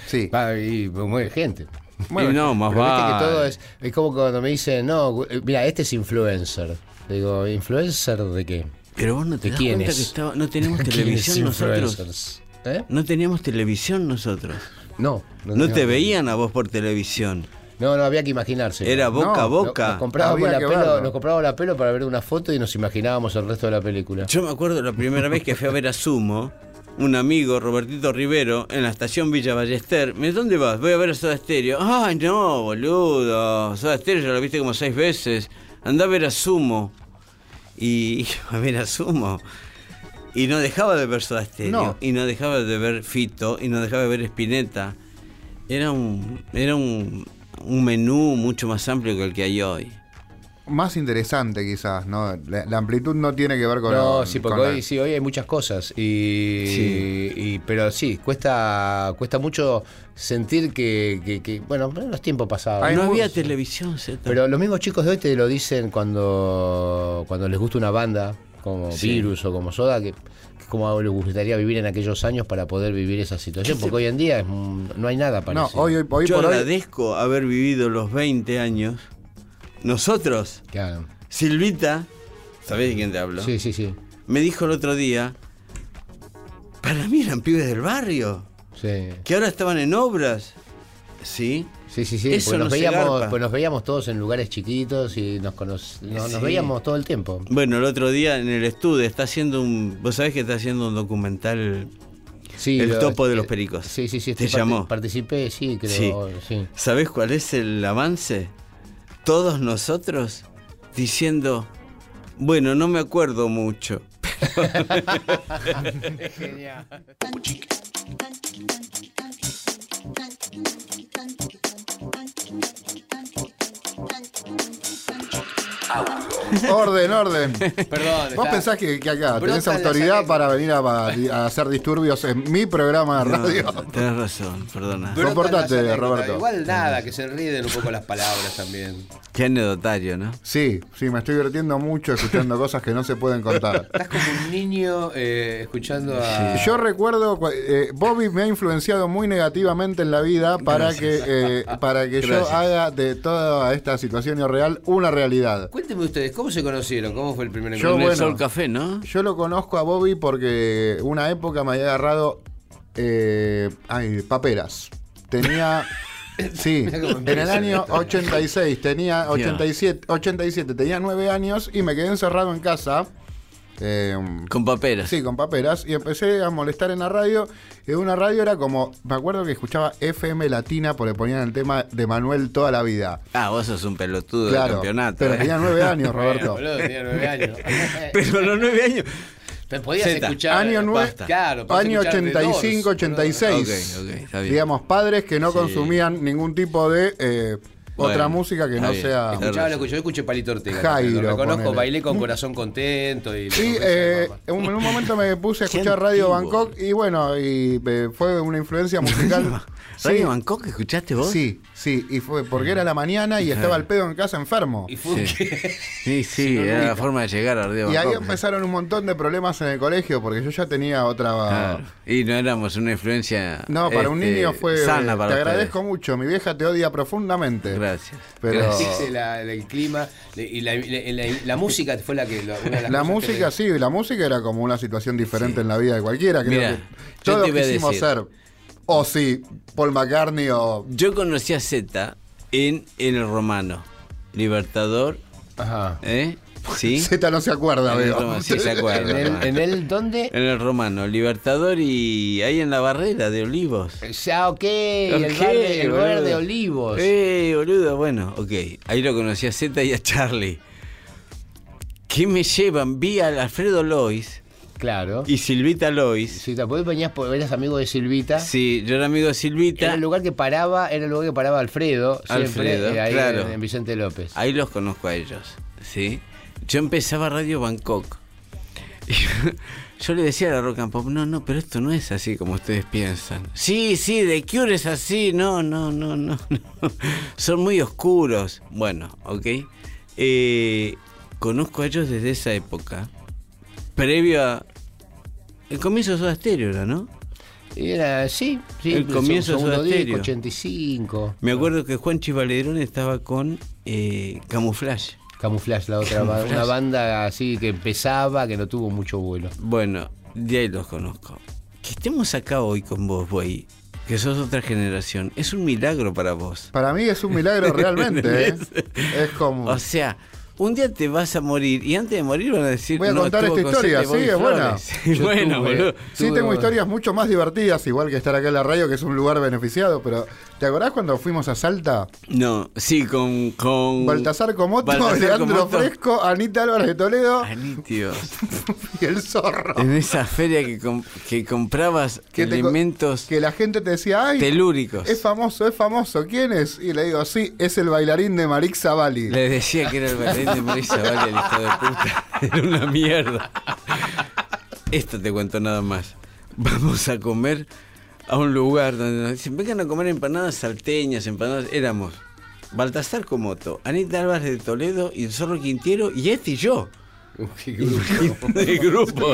C: Sí.
B: Va y mueve gente.
C: Bueno,
F: y no, más vale.
B: que todo es, es como cuando me dicen, no, eh, mira, este es influencer. Digo, ¿influencer de qué?
F: Pero vos no te
B: ¿De
F: das
B: quién
F: cuenta
B: es?
F: que estaba- no
B: ¿Quiénes
F: televisión nosotros.
B: ¿Eh?
F: No teníamos televisión nosotros.
B: No.
F: No te veían a vos por televisión.
B: No, no, había que imaginarse.
F: Era boca a
C: No,
F: boca.
B: Nos comprábamos, la pelo,
C: verlo.
B: nos comprábamos la pelo para ver una foto y nos imaginábamos el resto de la película.
F: Yo me acuerdo la primera vez que fui a ver a Sumo, un amigo, Robertito Rivero, en la estación Villa Ballester. Me dice, ¿dónde vas? Voy a ver a Soda Stereo. Ay, no, boludo. Soda Stereo ya lo viste como seis veces. Andá a ver a Sumo. Y a ver a Sumo. Y no dejaba de ver Soda Stereo.
C: No.
F: Y no dejaba de ver Fito. Y no dejaba de ver Spinetta. Era un, era un, un menú mucho más amplio que el que hay hoy.
C: Más interesante quizás, ¿no? La, la amplitud no tiene que ver con...
B: No, sí, porque
C: la-
B: hoy sí, hoy hay muchas cosas. Y,
F: Sí.
B: y- pero sí, cuesta, cuesta mucho sentir que, que- que, bueno, los tiempos pasados.
F: No había televisión, Z.
B: Pero los mismos chicos de hoy te lo dicen cuando, cuando les gusta una banda, como
F: Sí.
B: Virus o como Soda, que, que como les gustaría vivir en aquellos años para poder vivir esa situación, porque hoy en día es no hay nada
C: No,
B: parecido.
C: hoy, hoy, hoy
F: Yo
C: por hoy...
F: agradezco haber vivido los 20 años. Nosotros,
B: Claro.
F: Silvita, ¿sabés de quién te hablo?
B: Sí, sí, sí.
F: Me dijo el otro día, para mí eran pibes del barrio,
B: Sí,
F: que ahora estaban en obras. ¿Sí?
B: Sí, sí. sí,
F: Eso no
B: nos, veíamos, pues nos veíamos todos en lugares chiquitos y nos, cono- nos, veíamos todo el tiempo.
F: Bueno, el otro día en el estudio está haciendo un... Vos sabés que está haciendo un documental...
B: Sí,
F: El
B: lo-
F: topo de los pericos.
B: Sí, sí, sí.
F: Te llamó.
B: Participé, sí, creo. Sí.
F: ¿Sabés cuál es el avance? Todos nosotros diciendo, bueno, no me acuerdo mucho. Thank you.
C: Orden, orden.
B: Perdón.
C: ¿Vos
B: está-
C: pensás que, que acá
B: Brotan
C: tenés autoridad para venir a, a hacer disturbios en mi programa de
F: No,
C: radio?
F: tenés razón, perdona.
C: Comportate. Roberto.
B: Igual nada, que se ríen un poco las palabras también.
F: Qué anecdotario, ¿no?
C: Sí, sí, me estoy divirtiendo mucho escuchando cosas que no se pueden contar.
B: Estás como un niño eh, escuchando a.
C: Yo recuerdo, eh, Bobby me ha influenciado muy negativamente en la vida para que, eh, para que yo haga de toda esta situación irreal una realidad.
B: Cuéntenme ustedes, ¿cómo se conocieron? ¿Cómo fue el primer
C: Yo,
B: encuentro?
F: Con el
C: bueno.
F: Sol Café, ¿no?
C: Yo lo conozco a Bobby porque una época me había agarrado eh, ay, paperas. Tenía. Sí, en el año
B: esto.
C: 86, tenía 87, 87, tenía 9 años y me quedé encerrado en casa. Eh,
F: Con paperas.
C: Sí, con paperas. Y empecé a molestar en la radio. Y una radio era como. Me acuerdo que escuchaba FM Latina porque ponían el tema de Manuel toda la vida.
F: Ah, vos sos un pelotudo de
C: Claro.
F: campeonato.
C: Pero
F: ¿eh?
C: tenía nueve años,
B: Bueno,
C: Roberto.
B: boludo, tenía nueve años.
F: Pero los nueve años.
B: Te podías
F: Zeta.
B: escuchar.
C: Año nueve-
F: basta.
B: Claro, podías
C: Año
B: escuchar The
C: 85,
B: Doors,
C: 86.
F: Ok, ok, está bien.
C: Digamos, padres que no
F: Sí.
C: consumían ningún tipo de eh,
F: Bueno,
C: otra música que no
F: bien.
C: sea.
B: Escuchaba lo que yo escuché Palito Ortega.
C: Jairo,
B: lo reconozco,
C: ponele.
B: bailé con corazón contento. Y
C: Sí, eh, en un en un momento me puse a escuchar Radio. Bangkok y bueno, y eh, fue una influencia musical.
F: ¿Radio
C: Sí,
F: Bangkok escuchaste vos?
C: Sí, sí, y fue porque era la mañana y estaba el pedo en casa enfermo.
B: Y fue
F: Sí.
B: que-
F: Sí, sí, era la forma de llegar a Radio
C: Y ahí empezaron un montón de problemas en el colegio porque yo ya tenía otra.
F: Claro. Y no éramos una influencia.
C: No, para un
F: este,
C: niño fue.
F: Sana
C: te
F: para
C: agradezco
F: ustedes.
C: mucho. Mi vieja te odia profundamente.
F: Gracias.
C: Pero-
F: Gracias.
B: La- el clima y la, la- la- la música fue la que. lo- una de las
C: La
B: que
C: música, sí, la música era como una situación diferente en la vida de cualquiera. Creo
F: Mira,
C: que
F: yo
C: todos
F: te
C: quisimos
F: decir.
C: ser. O sí, Paul McCartney o.
F: Yo conocí a Z en, en el Romano. Libertador,
B: Ajá.
F: ¿eh? Sí.
C: Z no se acuerda,
F: En el
C: veo.
F: Sí, se acuerda.
B: ¿En el, en el dónde?
F: En el Romano, Libertador y ahí en la barrera de Olivos.
B: Ah, ok, el
F: Ok,
B: bar de, el bar
F: boludo.
B: de Olivos.
F: Eh, boludo, bueno, ok. Ahí lo conocí a Z y a Charlie. ¿Qué me llevan? Vi a Alfredo Lois
B: Claro.
F: y Silvita Lois.
B: Si te vos venías eras amigo de Silvita.
F: Sí, yo era amigo de Silvita.
B: Era el lugar que paraba, era el lugar que paraba Alfredo, siempre
F: Alfredo,
B: eh, ahí
F: claro.
B: en, en Vicente López.
F: Ahí los conozco a ellos, ¿sí? Yo empezaba Radio Bangkok. Y yo le decía a la Rock and Pop, no, no, pero esto no es así como ustedes piensan. Sí, sí, The Cure es así, no, no, no, no, no. Son muy oscuros. Bueno, ok. Eh, conozco a ellos desde esa época. Previo a... El comienzo de Soda Stereo era, ¿no?
B: Era, sí, sí.
F: El comienzo de Soda Stereo.
B: 85.
F: Me acuerdo que Juan Chivalerón estaba con eh, Camouflage.
B: Camouflage, la otra ba- una banda así que empezaba, que no tuvo mucho vuelo.
F: Bueno, de ahí los conozco. Que estemos acá hoy con vos, güey, que sos otra generación, es un milagro para vos.
C: Para mí es un milagro realmente. ¿eh? Es como.
F: O sea, un día te vas a morir y antes de morir van a decir.
C: Voy a
F: "No,
C: contar esta
F: con
C: historia, sí, es buena.
F: Flores".
B: Yo
F: bueno,
B: tuve-
F: boludo.
C: Sí,
B: Tuve-
C: tengo historias mucho más divertidas, igual que estar acá en la radio, que es un lugar beneficiado, pero ¿te acordás cuando fuimos a Salta?
F: No, sí, con. con
C: Baltasar Comoto,
F: Baltasar
C: Leandro
F: Comoto.
C: Fresco, Anita Álvarez de Toledo
F: Ani, Dios.
C: y el zorro.
F: En esa feria que, com- que comprabas
C: Que
F: elementos
C: Que la gente te decía, ay,
F: telúricos.
C: es famoso, es famoso, ¿quién es? Y le digo, sí, es el bailarín de Marix Zavalli.
F: Le decía que era el bailarín de Marisa Valle, el hijo de puta. Era una mierda. Esto te cuento nada más. Vamos a comer a un lugar donde nos dicen, vengan a comer empanadas salteñas, empanadas. Éramos Baltasar Comoto, Anita Álvarez de Toledo y el Zorro Quintiero y este y yo.
B: Qué grupo. Qué grupo.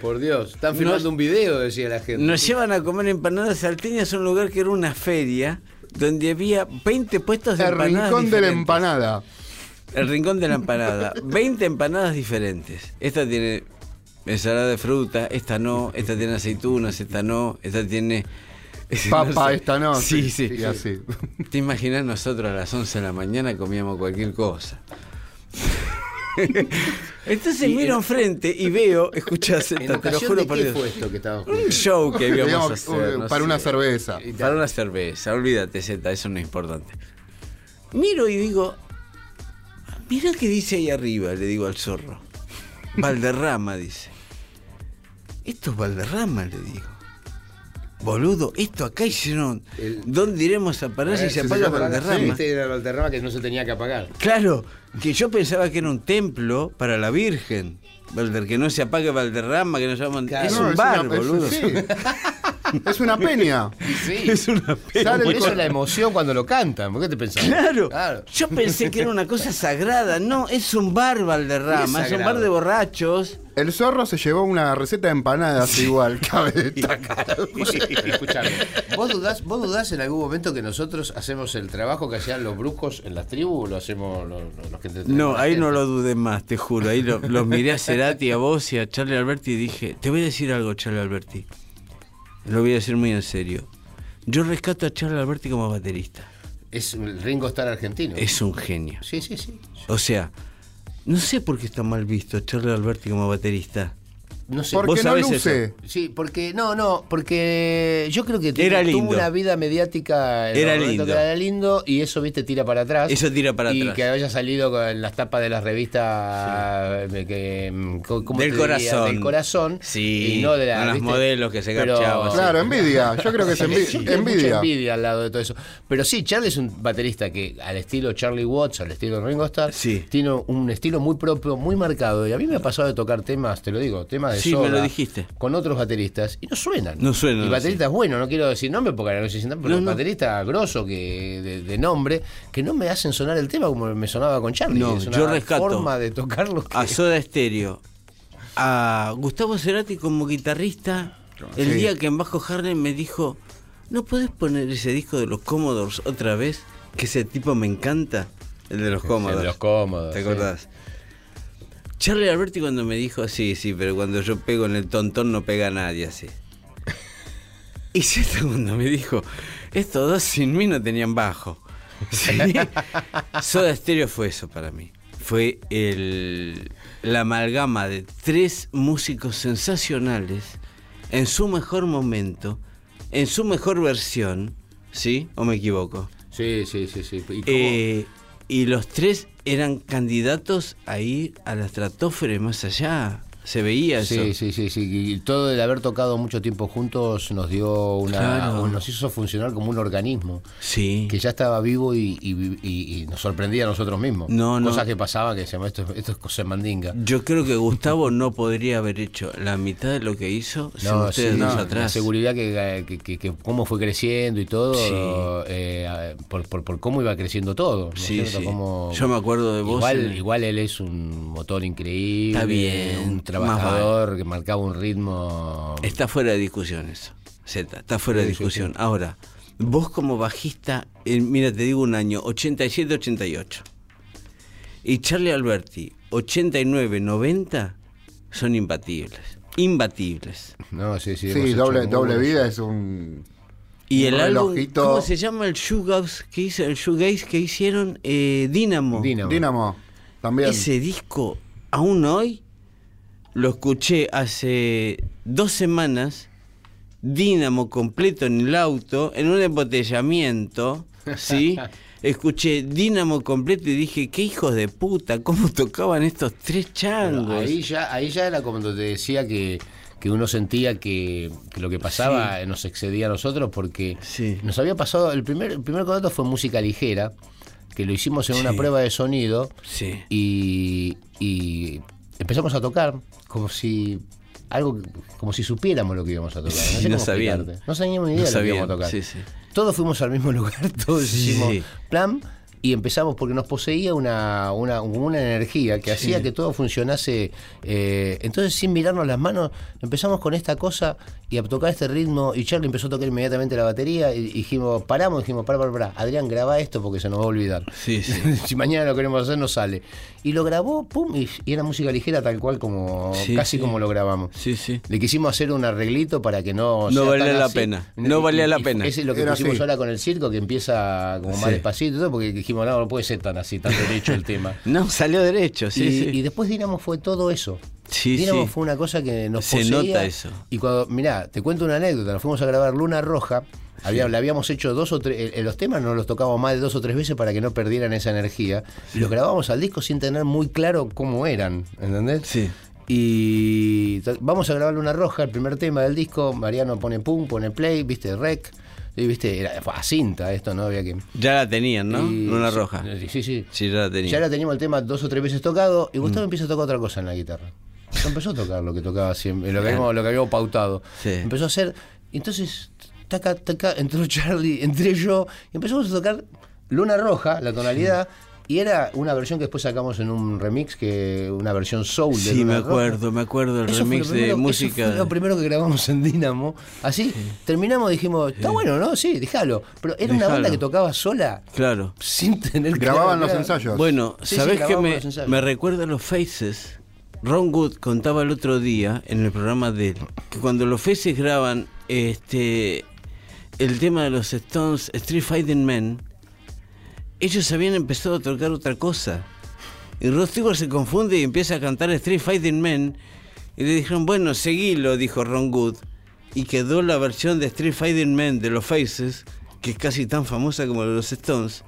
B: Por Dios, están filmando
F: Nos-
B: un video, decía la gente.
F: Nos llevan a comer empanadas salteñas a un lugar que era una feria donde había 20 puestos de
C: el
F: empanadas.
C: rincón de la empanada.
F: El rincón de la empanada. 20 empanadas diferentes. Esta tiene ensalada de fruta, esta no, esta tiene aceitunas, esta no, esta tiene...
C: Papa,
F: sé.
C: esta no.
F: Sí, sí.
C: Y así.
F: ¿Te imaginas nosotros a las 11 de la mañana comíamos cualquier cosa? Entonces miro
B: en-
F: enfrente y veo, escuchás,
B: ¿En
F: te lo juro por Dios.
B: fue esto que
F: Un show que íbamos
C: Digamos,
F: a hacer.
C: uh,
F: no
C: para
F: sé.
C: una cerveza.
F: Para una cerveza, olvídate, Z, eso no es importante. Miro y digo, mira qué dice ahí arriba, le digo al zorro. Valderrama, dice. Esto es Valderrama, le digo. boludo, esto acá hicieron.
B: El-
F: ¿Dónde iremos a parar si se
B: sí,
F: apaga
B: sí,
F: Valderrama?
B: Este era Valderrama que no se tenía que apagar.
F: Claro, que yo pensaba que era un templo para la Virgen. Valder, que no se apague Valderrama, que no se llama.
B: Claro.
F: Es
C: No,
F: un bar,
C: una- es-
F: boludo.
C: sí. Es una peña.
B: Sí.
F: Es una pena.
C: Sale
B: eso es la emoción cuando lo cantan. ¿Por qué te pensás?
F: Claro.
B: Claro.
F: Yo pensé que era una cosa sagrada. No, es un bar Valderrama,
B: Sí,
F: es,
B: es
F: un bar de borrachos.
C: El zorro se llevó una receta de empanadas igual, cabe destacar.
B: Escuchame, ¿vos dudás, ¿vos dudás en algún momento que nosotros hacemos el trabajo que hacían los bruscos en las tribus o lo hacemos los, los- que
F: No, ahí
B: gente?
F: no lo dudé más, te juro. Ahí lo- los miré a Cerati, a vos y a Charlie Alberti y dije, te voy a decir algo, Charlie Alberti. Lo voy a decir muy en serio. Yo rescato a Charlie Alberti como baterista.
B: Es el Ringo Starr argentino.
F: Es un genio.
B: Sí, sí, sí.
F: O sea, no sé por qué está mal visto Charlie Alberti como baterista.
B: No sé.
C: Porque no
F: sabés
C: luce.
B: Sí, porque no, no, porque yo creo que
F: Era
B: tuvo
F: lindo.
B: una vida mediática
F: Era lindo.
B: que era lindo y eso viste tira para atrás.
F: Eso tira para
B: y
F: atrás.
B: que haya salido con las tapas de las revistas que, ¿cómo-
F: Del corazón.
B: del corazón
F: Sí,
B: y no de la,
F: las
B: ¿viste?
F: modelos que se garchaban.
C: Claro, envidia. Yo creo que es
B: mucha
C: envidia.
B: envidia al lado de todo eso. Pero sí, Charlie es un baterista que al estilo Charlie Watts, al estilo Ringo Starr,
F: Sí.
B: tiene un estilo muy propio, muy marcado. Y a mí me ha pasado de tocar temas, te lo digo, temas de
F: Sí, me lo dijiste.
B: con otros bateristas y no suenan.
F: No suenan,
B: Y baterista
F: sí.
B: es bueno, no quiero decir nombre porque no sé si pero
F: No, no.
B: baterista grosso que de, de nombre que no me hacen sonar el tema como me sonaba con Charlie.
F: No, yo rescato
B: forma de tocarlo que-
F: A Soda Stereo, a Gustavo Cerati como guitarrista, el
C: Sí.
F: día que en Bajo Harlem me dijo, ¿no podés poner ese disco de los Commodores otra vez? Que ese tipo me encanta. El de los Commodores.
B: de los cómodos.
F: ¿Te
B: sí.
F: Charlie Alberti cuando me dijo, sí, sí, pero cuando yo pego en el tontón no pega a nadie así. Y Zeta cuando me dijo, estos dos sin mí no tenían bajo. Sí. Soda Stereo fue eso para mí. Fue el, la amalgama de tres músicos sensacionales en su mejor momento, en su mejor versión, ¿sí? ¿O me equivoco?
B: Sí, sí, sí, sí. ¿Y?
F: Eh, y los tres eran candidatos a ir a la estratosfera más allá. Se veía eso.
B: Sí, sí, sí, sí. Y todo el haber tocado mucho tiempo juntos nos dio una.
F: Claro.
B: nos hizo funcionar como un organismo.
F: Sí.
B: Que ya estaba vivo y, y- y- y nos sorprendía a nosotros mismos.
F: No, no.
B: Cosas que pasaban que decíamos, esto, esto es cosa mandinga.
F: Yo creo que Gustavo no podría haber hecho la mitad de lo que hizo sin
B: No,
F: ustedes
B: sí,
F: dos
B: no,
F: atrás.
B: La seguridad que, que- que- que cómo fue creciendo y todo,
F: Sí.
B: eh, por, por- por cómo iba creciendo todo. ¿no
F: Sí,
B: cierto?
F: sí.
B: Cómo-
F: Yo me acuerdo de vos
B: Igual,
F: en-
B: igual él es un motor increíble,
F: Está bien,
B: un
F: más
B: trabajador que marcaba un ritmo.
F: Está fuera de discusión eso. Z, está fuera de
B: Sí, sí,
F: discusión. Ahora, vos como bajista, mira, te digo un año, 87-88. Y Charlie Alberti, 89-90, son imbatibles. Imbatibles.
B: No, sí, sí.
C: Sí, doble, doble
B: buenos-
C: vida es un.
F: Y
C: Un
F: el álbum. ¿cómo se llama el shoegaze que hizo, el shoegaze que hicieron? Eh, Dynamo.
B: Dynamo.
C: Dínamo. También.
F: Ese disco, aún hoy, lo escuché hace dos semanas, Dínamo completo en el auto, en un embotellamiento, ¿sí? Escuché Dínamo completo y dije, qué hijos de puta, cómo tocaban estos tres changos.
B: ahí ya, ahí ya era como te decía que, que uno sentía que, que lo que pasaba nos excedía a nosotros porque
F: Sí.
B: nos había pasado, el primer, el primer contrato fue música ligera, que lo hicimos en una prueba de sonido
F: Sí.
B: y, y empezamos a tocar como si algo como si supiéramos lo que íbamos a tocar.
F: Sí,
B: sé
F: no sabían.
B: No sabíamos ni
F: No
B: idea de lo que íbamos a tocar.
F: sí, sí.
B: Todos fuimos al mismo lugar, todos hicimos plan y empezamos porque nos poseía una, una, una energía que hacía que todo funcionase. eh, entonces, sin mirarnos las manos, empezamos con esta cosa y a tocar este ritmo. Y Charlie empezó a tocar inmediatamente la batería. Y dijimos, paramos, dijimos, para, para, para. Adrián, graba esto porque se nos va a olvidar.
F: Sí, sí.
B: si mañana lo queremos hacer, no sale. Y lo grabó, pum, y, y era música ligera tal cual como
F: Sí,
B: casi
F: sí.
B: como lo grabamos.
F: Sí, sí.
B: Le quisimos hacer un arreglito para que no.
F: No
B: sea
F: valía
B: tan
F: la
B: así.
F: pena. No valía la pena.
B: Ese es lo que
C: Era
B: pusimos
C: así.
B: ahora con el circo, que empieza como más
F: Sí.
B: despacito y todo, porque dijimos, no, no puede ser tan así, tan derecho el tema.
F: No, salió derecho, sí,
B: y,
F: sí.
B: y después Dinamo fue todo eso.
F: Sí,
B: Dinamo
F: sí.
B: fue una cosa que nos
F: Se
B: poseía.
F: nota eso.
B: Y cuando, mirá, te cuento una anécdota, nos fuimos a grabar Luna Roja, había, le habíamos hecho dos o tres, eh, los temas nos los tocábamos más de dos o tres veces para que no perdieran esa energía, y los grabamos al disco sin tener muy claro cómo eran, ¿entendés?
F: Sí.
B: Y vamos a grabar Luna Roja, el primer tema del disco. Mariano pone pum, pone play, viste, rec. Y viste, era a cinta esto, ¿no? Había que.
F: Ya la tenían, ¿no?
B: y-
F: Luna
B: sí,
F: roja.
B: Sí, sí.
F: Sí, ya la tenían.
B: Ya la teníamos el tema dos o tres veces tocado y Gustavo empieza a tocar otra cosa en la guitarra. Empezó a tocar lo que tocaba siempre, lo que habíamos, lo que habíamos pautado.
F: Sí.
B: Empezó a hacer. Entonces, taca, taca, entró Charlie, entré yo, y empezamos a tocar Luna Roja, la tonalidad. Y era una versión que después sacamos en un remix, que una versión soul de
F: Sí,
B: Luna
F: me acuerdo, me acuerdo
B: Eso fue
F: remix
B: lo primero-
F: de
B: eso
F: música.
B: fue lo primero que grabamos en Dynamo. Así, terminamos, dijimos, está bueno, ¿no? Sí, déjalo. Pero era una banda que tocaba sola,
F: Claro.
B: sin tener que
C: Grababan los ensayos.
F: Bueno,
B: Sí, sí,
F: ¿sabés qué
B: grabamos
F: me, me recuerda a los Faces? Ron Wood contaba el otro día en el programa de él que cuando los Faces graban este el tema de los Stones Street Fighting Men, ellos habían empezado a tocar otra cosa. Y Rod se confunde y empieza a cantar Street Fighting Men. Y le dijeron, bueno, seguilo, dijo Ron Wood. Y quedó la versión de Street Fighting Men de los Faces, que es casi tan famosa como la de los Stones.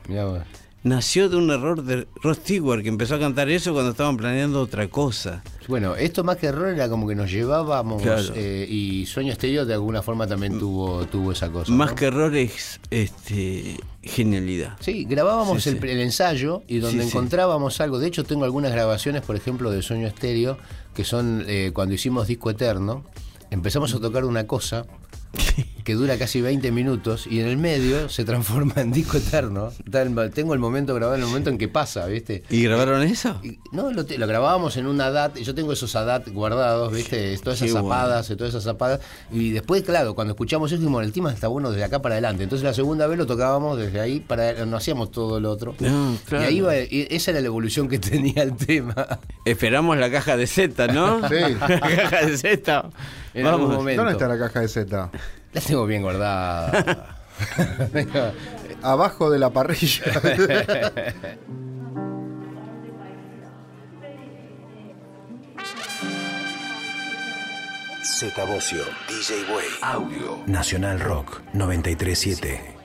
F: Nació de un error de Rod Stewart, que empezó a cantar eso cuando estaban planeando otra cosa.
B: Bueno, esto más que error era como que nos llevábamos
F: Claro.
B: Eh, y Sueño Estéreo de alguna forma también tuvo, tuvo esa cosa.
F: Más
B: ¿no?
F: que errores, este, genialidad.
B: Sí, grabábamos
F: Sí,
B: el,
F: sí.
B: el ensayo y donde
F: sí.
B: encontrábamos algo. De hecho, tengo algunas grabaciones, por ejemplo, de Sueño Estéreo, que son eh, cuando hicimos Disco Eterno. Empezamos a tocar una cosa que dura casi 20 minutos y en el medio se transforma en Disco Eterno. Tengo el momento grabado, el momento en que pasa, ¿viste?
F: ¿Y grabaron eso?
B: Y- No, lo, grabábamos en un ADAT, y yo tengo esos ADAT guardados, ¿viste? Todas esas
F: Qué bueno.
B: zapadas, todas esas zapadas. Y después, claro, cuando escuchamos eso, dijimos, el tema está bueno desde acá para adelante. Entonces la segunda vez lo tocábamos desde ahí para no hacíamos todo lo otro.
F: No, claro.
B: Y ahí iba, y esa era la evolución que tenía el tema.
F: Esperamos la caja de Z, ¿no?
C: Sí.
F: la caja de Z.
B: En algún
F: Vamos.
B: momento.
C: ¿Dónde está la caja de Z?
B: La tengo bien guardada.
C: Abajo de la parrilla.
A: Z Bocio, DJ Way, Audio, Nacional Rock 937.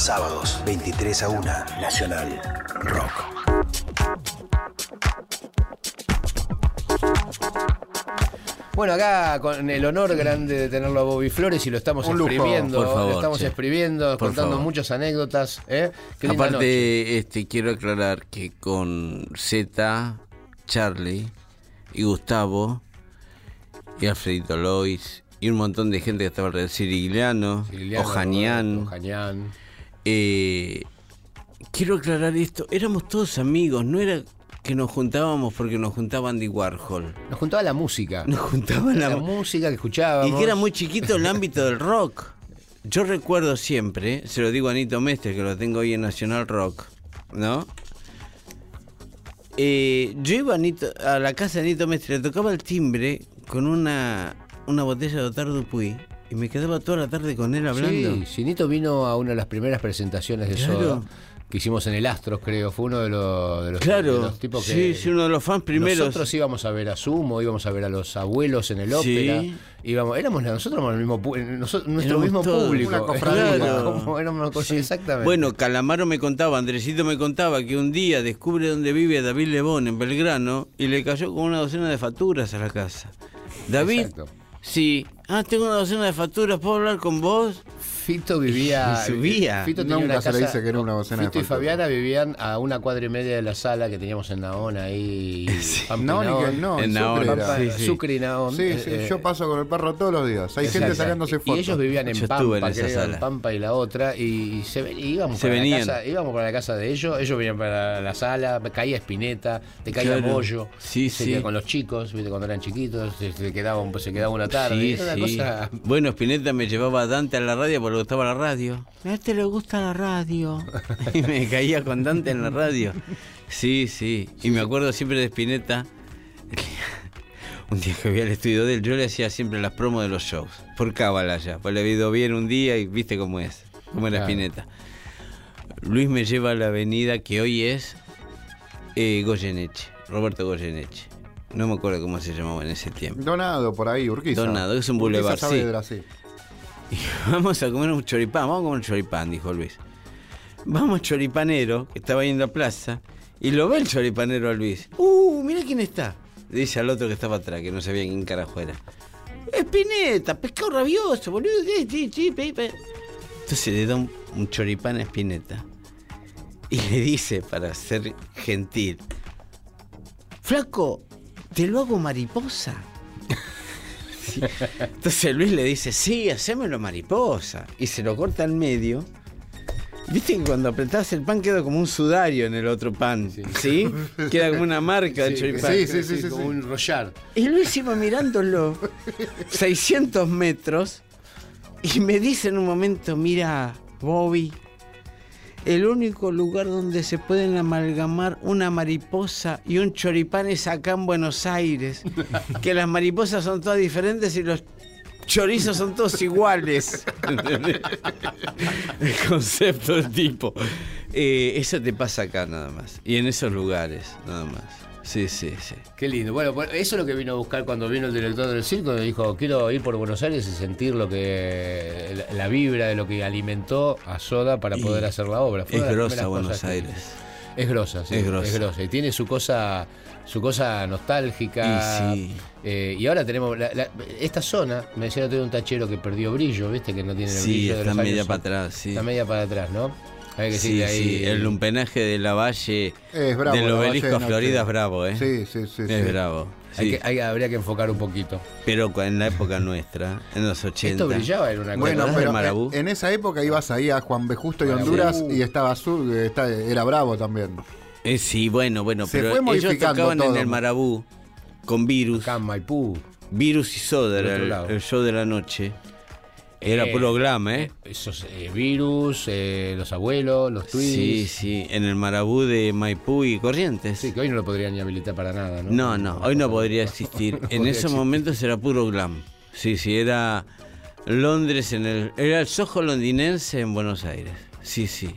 A: Sábados, 23 a 1, Nacional Rock.
B: Bueno, acá con el honor grande de tenerlo a Bobby Flores y lo estamos
C: Un lujo,
B: exprimiendo,
F: por favor,
B: lo estamos
F: che.
B: exprimiendo,
F: Por
B: contando
F: favor.
B: muchas anécdotas. ¿eh? Qué linda noche.
F: Aparte, este, quiero aclarar que con Z, Charlie y Gustavo y Alfredito Lois y un montón de gente que estaba alrededor, Cirigliano,
B: Cirigliano,
F: Ojanián,
B: Ojanián.
F: Eh, quiero aclarar esto, éramos todos amigos, no era que nos juntábamos porque nos juntaba Andy Warhol,
B: Nos juntaba la música.
F: nos juntaba
B: La
F: la,
B: música que escuchábamos.
F: y que era muy chiquito el ámbito del rock. Yo recuerdo siempre, se lo digo a Anito Mestre, que lo tengo hoy en Nacional Rock, ¿no? Eh, yo iba a, Anito- a la casa de Anito Mestre, le tocaba el timbre con una, una botella de Otar Dupuy y me quedaba toda la tarde con él hablando.
B: Sí, Sinito vino a una de las primeras presentaciones de
F: Claro.
B: Soda que hicimos en el Astros, creo. Fue uno de los, de los, de
F: Claro,
B: los tipos que.
F: sí, sí, uno de los fans primeros.
B: Nosotros íbamos a ver a Sumo, íbamos a ver a los abuelos en el
F: Sí.
B: ópera. Íbamos, éramos nosotros éramos el mismo nosotros- nuestro
F: Éramos
B: mismo
F: todos.
B: público.
C: Una cofradía.
B: Claro. Como éramos una cosa- exactamente.
F: Bueno, Calamaro me contaba, Andresito me contaba que un día descubre dónde vive David Lebón en Belgrano y le cayó con una docena de facturas a la casa. David,
B: Exacto.
F: sí, ah, tengo una docena de facturas, ¿puedo hablar con vos?
B: Fito vivía.
F: Subía.
B: Fito tenía
C: Nunca
B: una
C: se le
B: casa-
C: dice que era una docena de
B: Fito y
C: facturas.
B: Fabiana vivían a una cuadra y media de la sala que teníamos en Naón ahí. Pampa y
C: No, ni
B: Naón.
C: que no,
F: En
C: Sucre era.
B: Pampa,
F: Sí, sí.
B: Sucre y Naón.
C: Sí,
B: Eh,
C: sí,
B: eh,
C: yo paso con el perro todos los días. Hay gente
B: Exacto.
C: sacándose
B: Y-
C: fotos.
B: Y ellos vivían en
F: Yo
B: Pampa,
F: estuve en esa
B: creo,
F: sala.
B: en Pampa y la otra, y se ven, y íbamos,
F: Se
B: para
F: venían.
B: La casa, íbamos para la casa de ellos, ellos venían para la sala, caía Espineta, te caía
F: Claro.
B: Bollo,
F: Sí,
B: se
F: sí.
B: quedaba con los chicos, ¿viste? cuando eran chiquitos, se, se quedaba, un- se quedaba una tarde,
F: Sí,
B: era una
F: sí.
B: Cosa...
F: Bueno, Spinetta me llevaba a Dante a la radio porque le gustaba la radio. A este le gusta la radio. y me caía con Dante en la radio. Sí, sí. Y me acuerdo siempre de Spinetta. un día que voy al estudio de él, yo le hacía siempre las promos de los shows. Por cábala ya. Pues le había ido bien un día y viste cómo es. Cómo era
B: Claro.
F: Spinetta. Luis me lleva a la avenida que hoy es eh, Goyeneche. Roberto Goyeneche. No me acuerdo cómo se llamaba en ese tiempo.
C: Donado por ahí, Urquiza.
F: Donado, es un boulevard, sí. Y vamos a comer un choripán, vamos a comer un choripán, dijo Luis. Vamos choripanero, que estaba en la plaza, y lo ve el choripanero a Luis. ¡Uh, mira quién está! Dice al otro que estaba atrás, que no sabía quién carajo era. Espineta, pescado rabioso, boludo. sí, sí, sí, pe, pe". Entonces le da un, un choripán a Espineta. Y le dice, para ser gentil, Flaco, ¿te lo hago mariposa? Sí. Entonces Luis le dice, sí, hacémelo mariposa. Y se lo corta al medio. Viste que cuando apretás el pan queda como un sudario en el otro pan. ¿Sí? Queda como una marca del choripán.
C: sí, sí, sí, sí,
B: como
C: sí.
B: un rollar.
F: Y Luis iba mirándolo 600 metros y me dice en un momento, mira, Bobby, el único lugar donde se pueden amalgamar una mariposa y un choripán es acá en Buenos Aires, que las mariposas son todas diferentes y los chorizos son todos iguales. El concepto del tipo. Eh, eso te pasa acá nada más. Y en esos lugares, nada más. Sí, sí, sí.
B: Qué lindo. Bueno, eso es lo que vino a buscar cuando vino el director del circo. Dijo, quiero ir por Buenos Aires y sentir lo que la, vibra de lo que alimentó a Soda para
F: Y
B: poder hacer la obra. Fue
F: es
B: de
F: grosa Buenos
B: que-
F: Aires.
B: Es grosa, sí.
F: Es grosa.
B: Es grosa. Y tiene su cosa, su cosa nostálgica.
F: Y sí.
B: Eh, y ahora tenemos la- la- esta zona. Me decía día un tachero que perdió brillo, ¿viste? Que no tiene el
F: Sí,
B: brillo de
F: está
B: los
F: media
B: años-
F: para atrás, sí.
B: Está media para atrás, ¿no? Hay que
F: Sí,
B: decirle ahí.
F: sí, el lumpenaje de la Valle
C: Es bravo.
F: del obelisco
C: Valle
F: a
C: de
F: Florida es bravo, ¿eh?
C: Sí, sí, sí.
F: es
C: sí.
F: bravo.
B: hay
F: sí.
B: que- hay- habría que enfocar un poquito.
F: Pero en la época nuestra, en los 80.
B: Esto brillaba en una cosa.
C: Bueno, pero
F: de Marabú?
C: en, en esa época ibas ahí a Juan B. Justo y
B: Marabú.
C: Honduras y estaba azul, está- era bravo también.
F: Eh, sí, bueno, bueno,
C: Se
F: pero
C: fue
F: ellos tocaban en el Marabú con virus.
B: Acá en Maipú.
F: Virus y Soda el show de la noche. Era
B: Eh,
F: puro glam, ¿eh?
B: Esos eh, virus, eh, los abuelos, los tweets.
F: Sí, sí, en el Marabú de Maipú y Corrientes.
B: Sí, que hoy no lo podrían ni habilitar para nada, ¿no?
F: No, no, hoy no podría existir. en
B: podría
F: esos
B: existir.
F: momentos era puro glam. Sí, sí, era Londres en el. Era el Soho londinense en Buenos Aires. Sí, sí.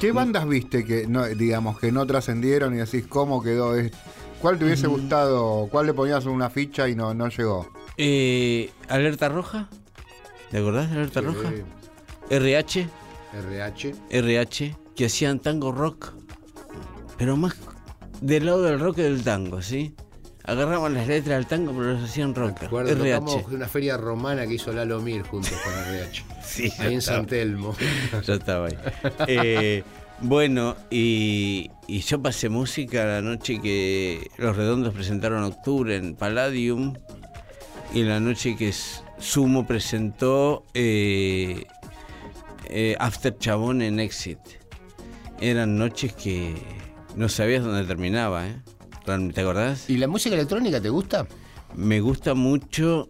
C: ¿Qué bandas viste que no, digamos que no trascendieron y decís cómo quedó esto? ¿Cuál te hubiese gustado? ¿Cuál le ponías una ficha y no, no llegó?
F: Eh, ¿Alerta Roja? ¿Te acordás de Alerta Roja? RH,
B: RH.
F: RH, que hacían tango rock, pero más del lado del rock que del tango, ¿sí? Agarraban las letras del tango, pero las hacían rock.
B: Recuerdo,
F: RH.
B: una feria romana que hizo Lalo Mir juntos con RH.
F: Sí,
B: Ahí en San Telmo.
F: Yo estaba ahí. Eh, bueno, y, y yo pasé música la noche que Los Redondos presentaron Octubre en Palladium y la noche que S- Sumo presentó eh, eh, After Chabón en Exit. Eran noches que no sabías dónde terminaba, ¿eh? ¿Te acordás?
B: ¿Y la música electrónica te gusta?
F: Me gusta mucho.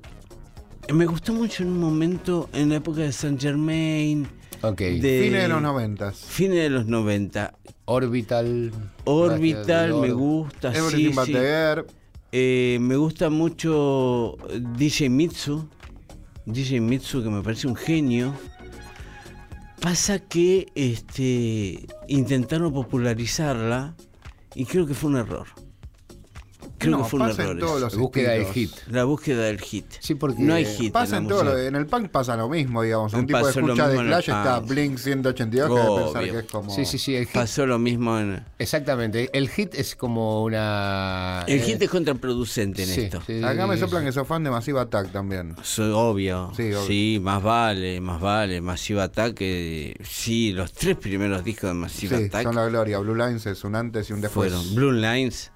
F: Me gustó mucho en un momento en la época de Saint Germain.
B: Ok.
F: De,
C: Fines de los noventas.
F: Fines de los 90.
B: Orbital.
F: Orbital me gusta, sí,
C: Everything
F: sí.
C: Air.
F: Eh, me gusta mucho DJ Mitsu. DJ Mitsu, que me parece un genio. Pasa que este, intentaron popularizarla y creo que fue un error. Creo
C: No,
F: que fue un error.
B: Búsqueda del hit.
F: La búsqueda del hit.
B: Sí, porque
F: no hay hit.
C: Pasa
F: en
C: todo, lo- en el punk pasa lo mismo, digamos. Un tipo de escucha de Clash está. Blink 182 que debe pensar
F: Obvio.
C: que es como...
B: Sí, sí, sí. El hit,
F: Pasó lo mismo en.
B: exactamente. El hit es como una.
F: El
B: eh,
F: hit es contraproducente en
B: sí,
F: esto.
B: sí,
C: Acá me soplan
B: sí.
C: que sos fan de Massive Attack también.
F: Soy obvio.
C: Sí,
F: Sí,
C: obvio.
F: más vale, más vale. Massive Attack. eh, sí, los tres primeros discos de Massive
C: Sí,
F: Attack
C: son la gloria. Blue Lines es un antes y un después.
F: fueron Blue Lines.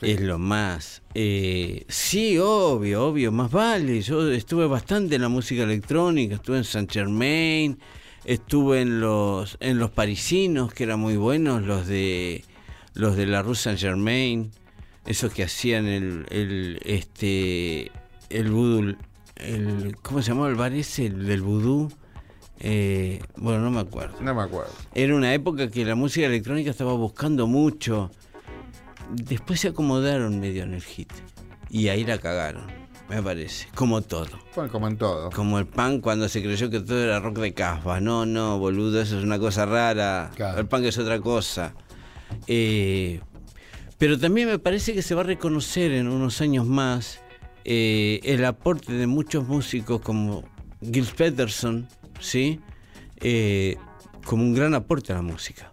C: Sí.
F: Es lo más. Eh, sí, obvio, obvio, más vale. Yo estuve bastante en la música electrónica, estuve en Saint Germain, estuve en los en los parisinos, que eran muy buenos, los de los de la Rue Saint Germain, esos que hacían el, el este el vudú, el ¿cómo se llamaba el bar ese? El del vudú. Eh, bueno, no me acuerdo.
C: No me acuerdo.
F: Era una época que la música electrónica estaba buscando mucho. Después se acomodaron medio en el hit. Y ahí la cagaron, me parece. Como todo.
C: Bueno, como en todo.
F: Como el punk cuando se creyó que todo era rock de casbah. No, no, boludo, eso es una cosa rara.
B: Claro.
F: El punk es otra cosa. Eh, pero también me parece que se va a reconocer en unos años más eh, el aporte de muchos músicos como Gil Peterson, ¿sí? Eh, como un gran aporte a la música.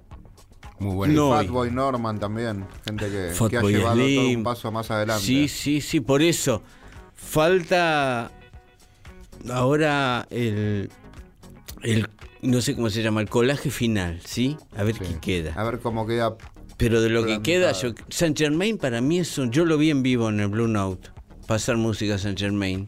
B: Muy bueno.
F: No,
C: Fatboy Norman también. Gente que, que ha llevado todo un paso más adelante.
F: Sí, sí, sí, por eso. Falta ahora el, el no sé cómo se llama, el colaje final, ¿sí? A ver
B: Sí.
F: qué queda.
C: A ver cómo queda.
F: Pero de lo que queda, yo, Saint Germain para mí es un- yo lo vi en vivo en el Blue Note, pasar música a Saint Germain.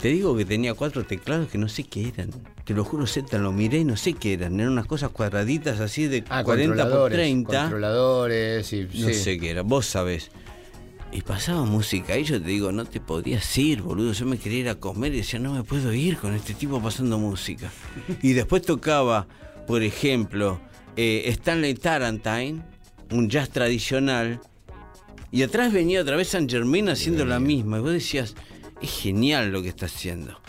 F: Te digo que tenía cuatro teclados que no sé qué eran. Te lo juro, Z, lo miré y no sé qué eran. Eran unas cosas cuadraditas así de
B: Ah,
F: 40 por
B: controladores,
F: 30.
B: Controladores y.
F: No
B: sí.
F: sé qué era, vos sabés. Y pasaba música y yo te digo, no te podías ir, boludo. Yo me quería ir a comer y decía, no me puedo ir con este tipo pasando música. Y después tocaba, por ejemplo, eh, Stanley Tarantine, un jazz tradicional. Y atrás venía otra vez San Germain haciendo la misma. Y vos decías, es genial lo que está haciendo.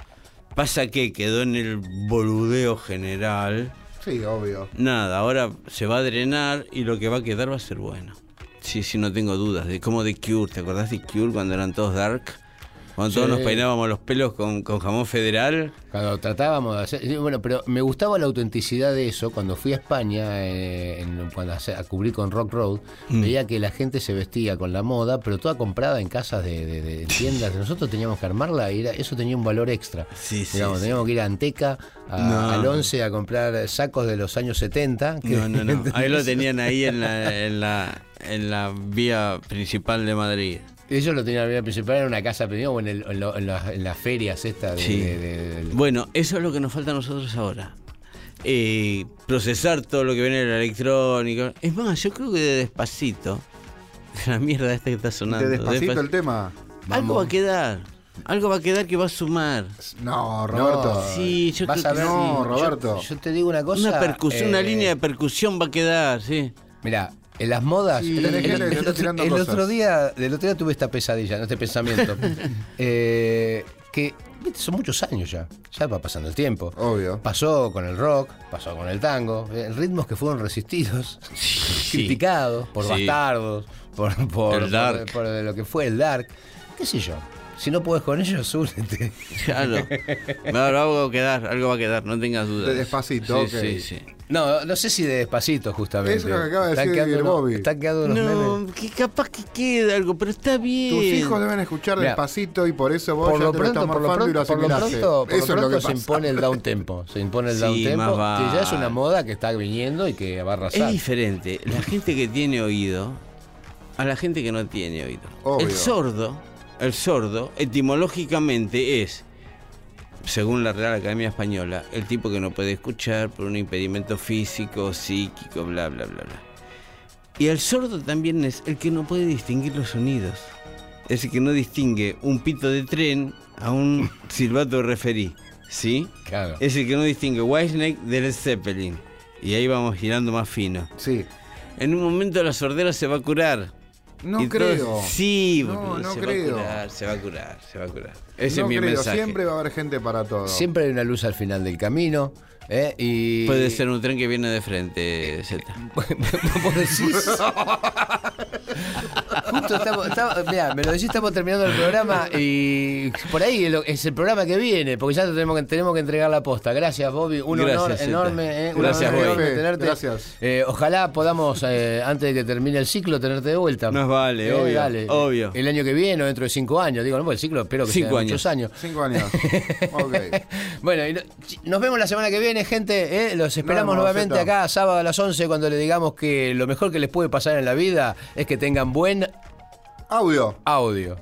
F: Pasa que quedó en el boludeo general.
C: Sí, obvio.
F: Nada, ahora se va a drenar y lo que va a quedar va a ser bueno. Sí, sí, no tengo dudas. De como de Cure, ¿te acordás de Cure cuando eran todos dark? Cuando todos nos peinábamos los pelos con, con jamón federal.
B: Cuando tratábamos de hacer. Bueno, pero me gustaba la autenticidad de eso. Cuando fui a España, eh, en- cuando a cubrir con Rock Road,
F: Mm.
B: veía que la gente se vestía con la moda, pero toda comprada en casas de, de- de tiendas. Nosotros teníamos que armarla y era- eso tenía un valor extra.
F: Sí, sí,
B: Digamos,
F: sí.
B: Teníamos que ir a Anteca, a-
F: No.
B: al 11, a comprar sacos de los años 70. que-
F: No, no, no. Ahí lo tenían ahí en la, en la, en la vía principal de Madrid.
B: Ellos lo tenían en la vía principal, en una casa, pero o en, el- en lo- en las- en las ferias estas de,
F: Sí.
B: de- de- del-
F: Bueno, eso es lo que nos falta a nosotros ahora. Eh, procesar todo lo que viene de la electrónica. Es más, yo creo que de despacito, la mierda esta que está sonando.
C: De despacito
F: despac-
C: el tema.
F: Algo va a quedar. Algo va a quedar que va a sumar.
C: No, Roberto.
F: Sí, yo
B: Vas
F: creo
B: a
F: que
B: ver,
C: no,
B: yo-
C: Roberto.
B: Yo, te digo una cosa.
F: Una percusión, una
B: eh,
F: línea de percusión va a quedar, sí.
B: Mira, en las modas.
C: Sí,
B: el, otro, día, el otro día tuve esta pesadilla, ¿no? este pensamiento. eh, que viste, son muchos años ya. Ya va pasando el tiempo.
C: Obvio.
B: Pasó con el rock, pasó con el tango, eh, ritmos que fueron resistidos, criticados por
F: Sí.
B: bastardos, por, por,
F: El dark.
B: por lo que fue el dark. ¿Qué sé yo? Si no puedes con ellos, únete.
F: Claro. No, algo va a quedar, algo va a quedar, no tengas dudas.
C: De despacito,
F: sí,
C: ok.
F: sí, sí.
B: No, no sé si de despacito, justamente.
C: Eso es lo que acaba de
B: Están
C: decir
B: quedando
C: el Bobby.
B: Están quedando unos
F: No,
B: memes.
F: que capaz que quede algo, pero está bien.
C: Tus hijos deben escuchar
B: Mira,
C: despacito y por eso vos
B: Por
C: ya
B: lo,
C: te lo
B: pronto,
C: estás
B: por, lo
C: morfando y lo
B: pronto, por lo
C: asimilaste.
B: pronto, por lo
C: Eso es lo
B: pronto
C: que
B: se
C: pasa.
B: impone el down tempo. Se impone el
F: Sí,
B: down tempo,
F: más
B: que ya es una moda que está viniendo y que va a arrasar.
F: Es diferente. La gente que tiene oído a la gente que no tiene oído.
C: Obvio.
F: El sordo, el sordo, etimológicamente es, según la Real Academia Española, el tipo que no puede escuchar por un impedimento físico, psíquico, bla, bla, bla, bla. Y el sordo también es el que no puede distinguir los sonidos. Es el que no distingue un pito de tren a un silbato de referí. ¿Sí?
B: Claro.
F: Es el que no distingue Whitesnake del Zeppelin. Y ahí vamos girando más fino.
C: Sí.
F: En un momento la sordera se va a curar.
C: No creo.
F: sí,
C: No, no
F: se
C: creo.
F: va a curar, se va a curar, se va a curar. Ese
C: no
F: es mi
C: creo.
F: mensaje.
C: Siempre va a haber gente para todo.
B: Siempre hay una luz al final del camino. ¿eh? Y...
F: Puede ser un tren que viene de frente, Z.
B: Justo estamos, estamos- mirá, me lo decís, estamos terminando el programa y por ahí es el programa que viene, porque ya tenemos que, tenemos que entregar la posta. Gracias, Bobby. Un
F: Gracias,
B: honor
F: Zeta.
B: enorme. ¿eh? Un
F: Gracias,
B: honor
F: Bobby.
B: enorme tenerte.
C: gracias.
B: Eh, ojalá podamos, eh, antes de que termine el ciclo, tenerte de vuelta.
F: Nos vale, obvio, obvio.
B: El año que viene o dentro de cinco años. Digo, no, porque el ciclo espero que
F: Cinco
B: sea
F: años.
B: muchos años.
C: Cinco años. ok.
B: Bueno, y no- nos vemos la semana que viene, gente. ¿eh? Los esperamos nuevamente acá, sábado a las 11, cuando le digamos que lo mejor que les puede pasar en la vida es que tengan buen
C: Audio.
B: audio.